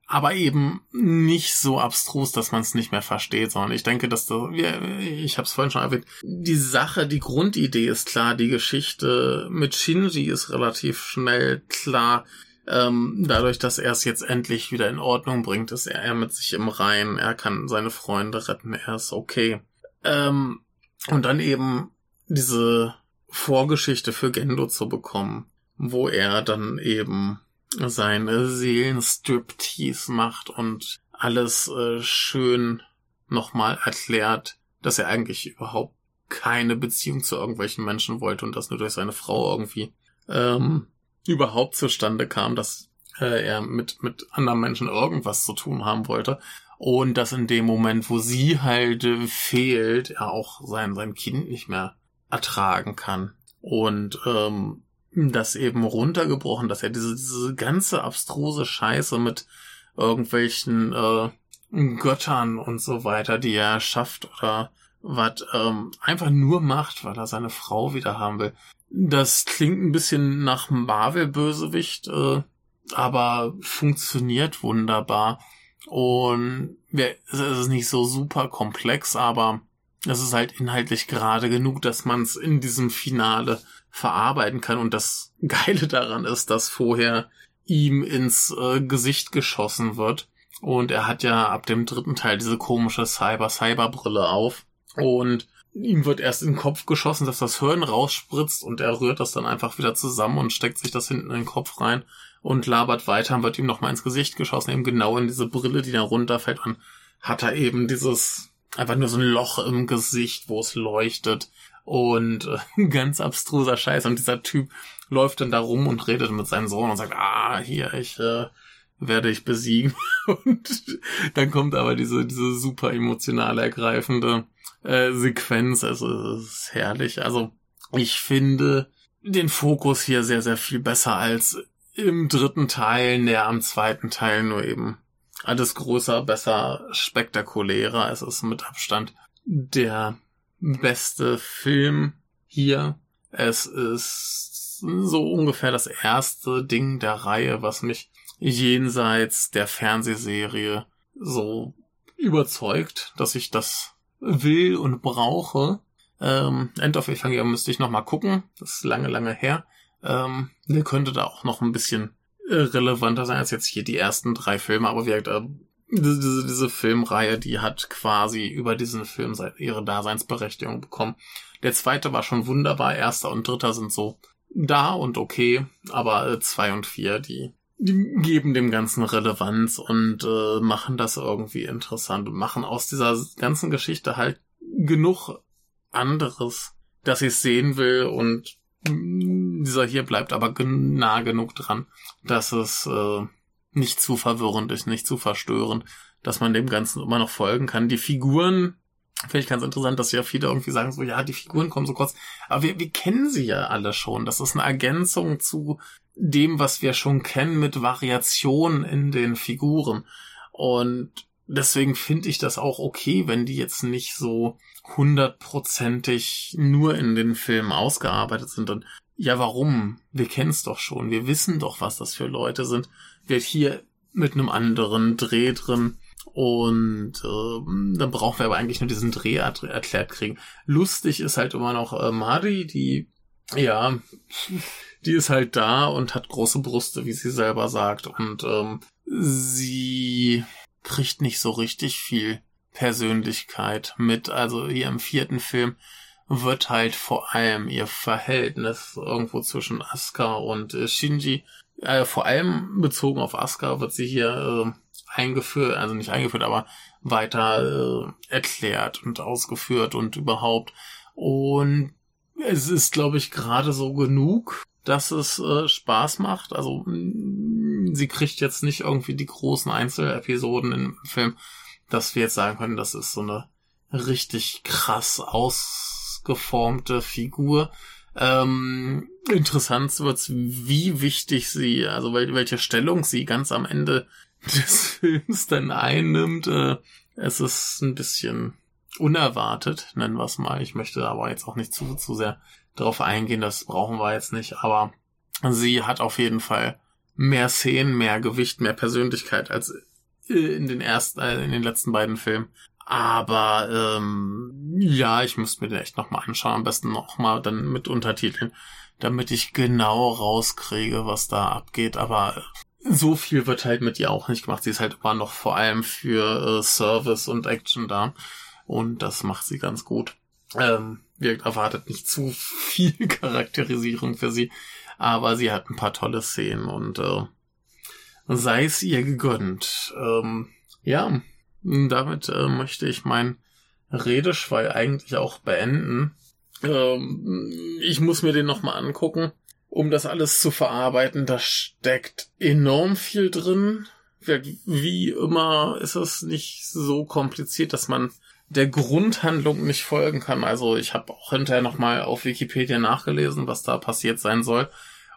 aber eben nicht so abstrus, dass man es nicht mehr versteht, sondern ich denke, dass du, ich habe es vorhin schon erwähnt, die Sache, die Grundidee ist klar, die Geschichte mit Shinji ist relativ schnell klar. Ähm, dadurch, dass er es jetzt endlich wieder in Ordnung bringt, ist er mit sich im Reinen, er kann seine Freunde retten, er ist okay. Ähm, und dann eben diese Vorgeschichte für Gendo zu bekommen, wo er dann eben seine Seelenstriptease macht und alles äh, schön nochmal erklärt, dass er eigentlich überhaupt keine Beziehung zu irgendwelchen Menschen wollte und das nur durch seine Frau irgendwie. Ähm, überhaupt zustande kam, dass äh, er mit, mit anderen Menschen irgendwas zu tun haben wollte. Und dass in dem Moment, wo sie halt äh, fehlt, er auch sein, sein Kind nicht mehr ertragen kann. Und ähm, das eben runtergebrochen, dass er diese, diese ganze abstruse Scheiße mit irgendwelchen äh, Göttern und so weiter, die er schafft oder was ähm, einfach nur macht, weil er seine Frau wieder haben will. Das klingt ein bisschen nach Marvel-Bösewicht, äh, aber funktioniert wunderbar. Und ja, es ist nicht so super komplex, aber es ist halt inhaltlich gerade genug, dass man es in diesem Finale verarbeiten kann. Und das Geile daran ist, dass vorher ihm ins äh, Gesicht geschossen wird. Und er hat ja ab dem dritten Teil diese komische Cyber-Cyber-Brille auf. Und ihm wird erst in den Kopf geschossen, dass das Hirn rausspritzt und er rührt das dann einfach wieder zusammen und steckt sich das hinten in den Kopf rein und labert weiter und wird ihm nochmal ins Gesicht geschossen, eben genau in diese Brille, die da runterfällt und hat er eben dieses, einfach nur so ein Loch im Gesicht, wo es leuchtet und äh, ganz abstruser Scheiß. Und dieser Typ läuft dann da rum und redet mit seinem Sohn und sagt, ah, hier, ich äh, werde ich besiegen. und dann kommt aber diese, diese super emotional ergreifende äh, Sequenz. Es ist herrlich. Also ich finde den Fokus hier sehr, sehr viel besser als im dritten Teil, der am zweiten Teil nur eben alles größer, besser, spektakulärer. Es ist mit Abstand der beste Film hier. Es ist so ungefähr das erste Ding der Reihe, was mich jenseits der Fernsehserie so überzeugt, dass ich das will und brauche. Ähm, End of Evangelion müsste ich noch mal gucken. Das ist lange, lange her. Ähm, der könnte da auch noch ein bisschen relevanter sein als jetzt hier die ersten drei Filme, aber wie gesagt, äh, diese, diese Filmreihe, die hat quasi über diesen Film ihre Daseinsberechtigung bekommen. Der zweite war schon wunderbar, erster und dritter sind so da und okay, aber äh, zwei und vier, die geben dem Ganzen Relevanz und äh, machen das irgendwie interessant und machen aus dieser ganzen Geschichte halt genug anderes, dass ich sehen will und dieser hier bleibt aber nah genug dran, dass es äh, nicht zu verwirrend ist, nicht zu verstörend, dass man dem Ganzen immer noch folgen kann. Die Figuren, finde ich ganz interessant, dass ja viele irgendwie sagen so, ja, die Figuren kommen so kurz, aber wir, wir kennen sie ja alle schon. Das ist eine Ergänzung zu dem, was wir schon kennen mit Variationen in den Figuren. Und deswegen finde ich das auch okay, wenn die jetzt nicht so hundertprozentig nur in den Filmen ausgearbeitet sind. Und ja, warum? Wir kennen es doch schon. Wir wissen doch, was das für Leute sind wird hier mit einem anderen Dreh drin Und ähm, dann brauchen wir aber eigentlich nur diesen Dreh erklärt kriegen. Lustig ist halt immer noch äh, Mari, die, ja, die ist halt da und hat große Brüste, wie sie selber sagt. Und ähm, sie kriegt nicht so richtig viel Persönlichkeit mit. Also hier im vierten Film wird halt vor allem ihr Verhältnis irgendwo zwischen Asuka und äh, Shinji, äh, vor allem bezogen auf Asuka, wird sie hier äh, eingeführt, also nicht eingeführt, aber weiter äh, erklärt und ausgeführt und überhaupt. Und es ist, glaube ich, gerade so genug, dass es äh, Spaß macht. Also mh, sie kriegt jetzt nicht irgendwie die großen Einzelepisoden im Film, dass wir jetzt sagen können, das ist so eine richtig krass ausgeformte Figur. Ähm, interessant wird's, wie wichtig sie, also welche Stellung sie ganz am Ende des Films dann einnimmt. Äh, es ist ein bisschen unerwartet, nennen wir es mal. Ich möchte aber jetzt auch nicht zu, zu sehr darauf eingehen, das brauchen wir jetzt nicht, aber sie hat auf jeden Fall mehr Szenen, mehr Gewicht, mehr Persönlichkeit als in den ersten, äh, in den letzten beiden Filmen. Aber ähm, ja, ich müsste mir den echt nochmal anschauen, am besten nochmal dann mit Untertiteln, damit ich genau rauskriege, was da abgeht. Aber so viel wird halt mit ihr auch nicht gemacht. Sie ist halt immer noch vor allem für äh, Service und Action da. Und das macht sie ganz gut. Ähm, wir erwartet nicht zu viel Charakterisierung für sie, aber sie hat ein paar tolle Szenen und äh, sei es ihr gegönnt. Ähm, ja, damit äh, möchte ich mein Redeschwall eigentlich auch beenden. Ähm, ich muss mir den nochmal angucken um das alles zu verarbeiten. Da steckt enorm viel drin. Wie immer ist es nicht so kompliziert, dass man der Grundhandlung nicht folgen kann. Also ich habe auch hinterher nochmal auf Wikipedia nachgelesen, was da passiert sein soll.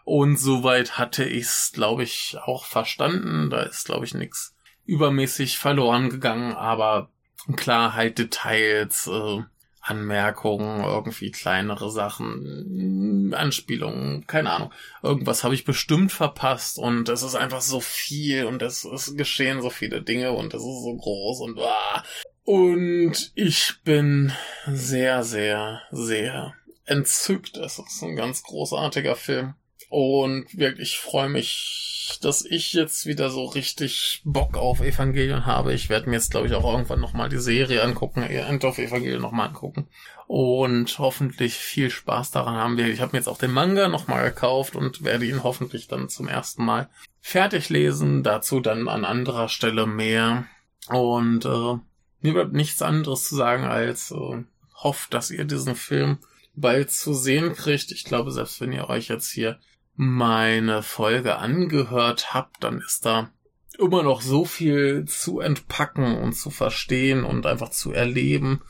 Und soweit hatte ich es, glaube ich, auch verstanden. Da ist, glaube ich, nichts übermäßig verloren gegangen, aber klar halt Details, äh, Anmerkungen, irgendwie kleinere Sachen, Anspielungen, keine Ahnung. Irgendwas habe ich bestimmt verpasst und es ist einfach so viel und es, es geschehen so viele Dinge und es ist so groß und ah. Und ich bin sehr, sehr, sehr entzückt. Es ist ein ganz großartiger Film. Und wirklich freue mich dass ich jetzt wieder so richtig Bock auf Evangelion habe. Ich werde mir jetzt, glaube ich, auch irgendwann nochmal die Serie angucken, End of Evangelion nochmal angucken. Und hoffentlich viel Spaß daran haben wir. Ich habe mir jetzt auch den Manga nochmal gekauft und werde ihn hoffentlich dann zum ersten Mal fertig lesen. Dazu dann an anderer Stelle mehr. Und äh, mir bleibt nichts anderes zu sagen als äh, hofft, dass ihr diesen Film bald zu sehen kriegt. Ich glaube, selbst wenn ihr euch jetzt hier meine Folge angehört habt, dann ist da immer noch so viel zu entpacken und zu verstehen und einfach zu erleben.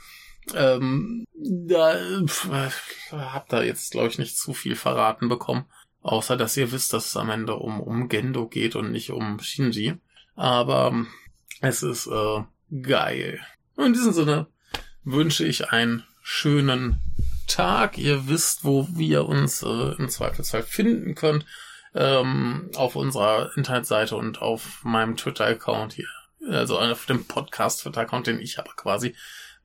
Ähm, da pf, habt ihr jetzt, glaube ich, nicht zu viel verraten bekommen. Außer, dass ihr wisst, dass es am Ende um, um Gendo geht und nicht um Shinji. Aber es ist äh, geil. in diesem Sinne wünsche ich einen schönen Tag. Ihr wisst, wo wir uns äh, im Zweifelsfall finden könnt. Ähm, auf unserer Internetseite und auf meinem Twitter-Account hier. Also auf dem Podcast-Twitter-Account, den ich aber quasi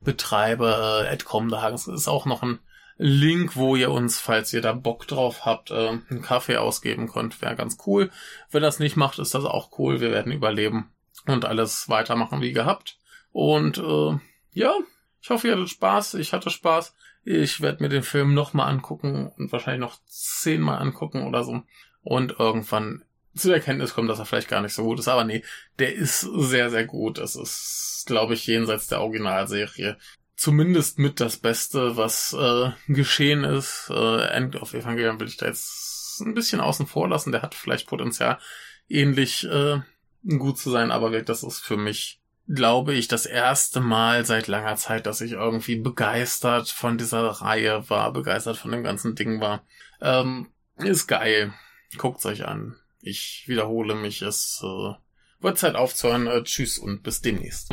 betreibe. Äh, da ist auch noch ein Link, wo ihr uns, falls ihr da Bock drauf habt, äh, einen Kaffee ausgeben könnt. Wäre ganz cool. Wenn das nicht macht, ist das auch cool. Wir werden überleben und alles weitermachen wie gehabt. Und äh, ja, ich hoffe, ihr hattet Spaß. Ich hatte Spaß. Ich werde mir den Film nochmal angucken und wahrscheinlich noch zehnmal angucken oder so. Und irgendwann zu der Erkenntnis kommen, dass er vielleicht gar nicht so gut ist. Aber nee, der ist sehr, sehr gut. Es ist, glaube ich, jenseits der Originalserie zumindest mit das Beste, was äh, geschehen ist. Äh, End of Evangelion will ich da jetzt ein bisschen außen vor lassen. Der hat vielleicht Potenzial, ähnlich äh, gut zu sein, aber das ist für mich glaube ich, das erste Mal seit langer Zeit, dass ich irgendwie begeistert von dieser Reihe war, begeistert von dem ganzen Ding war. Ähm, ist geil. Guckt's euch an. Ich wiederhole mich, es äh, wird Zeit aufzuhören. Äh, tschüss und bis demnächst.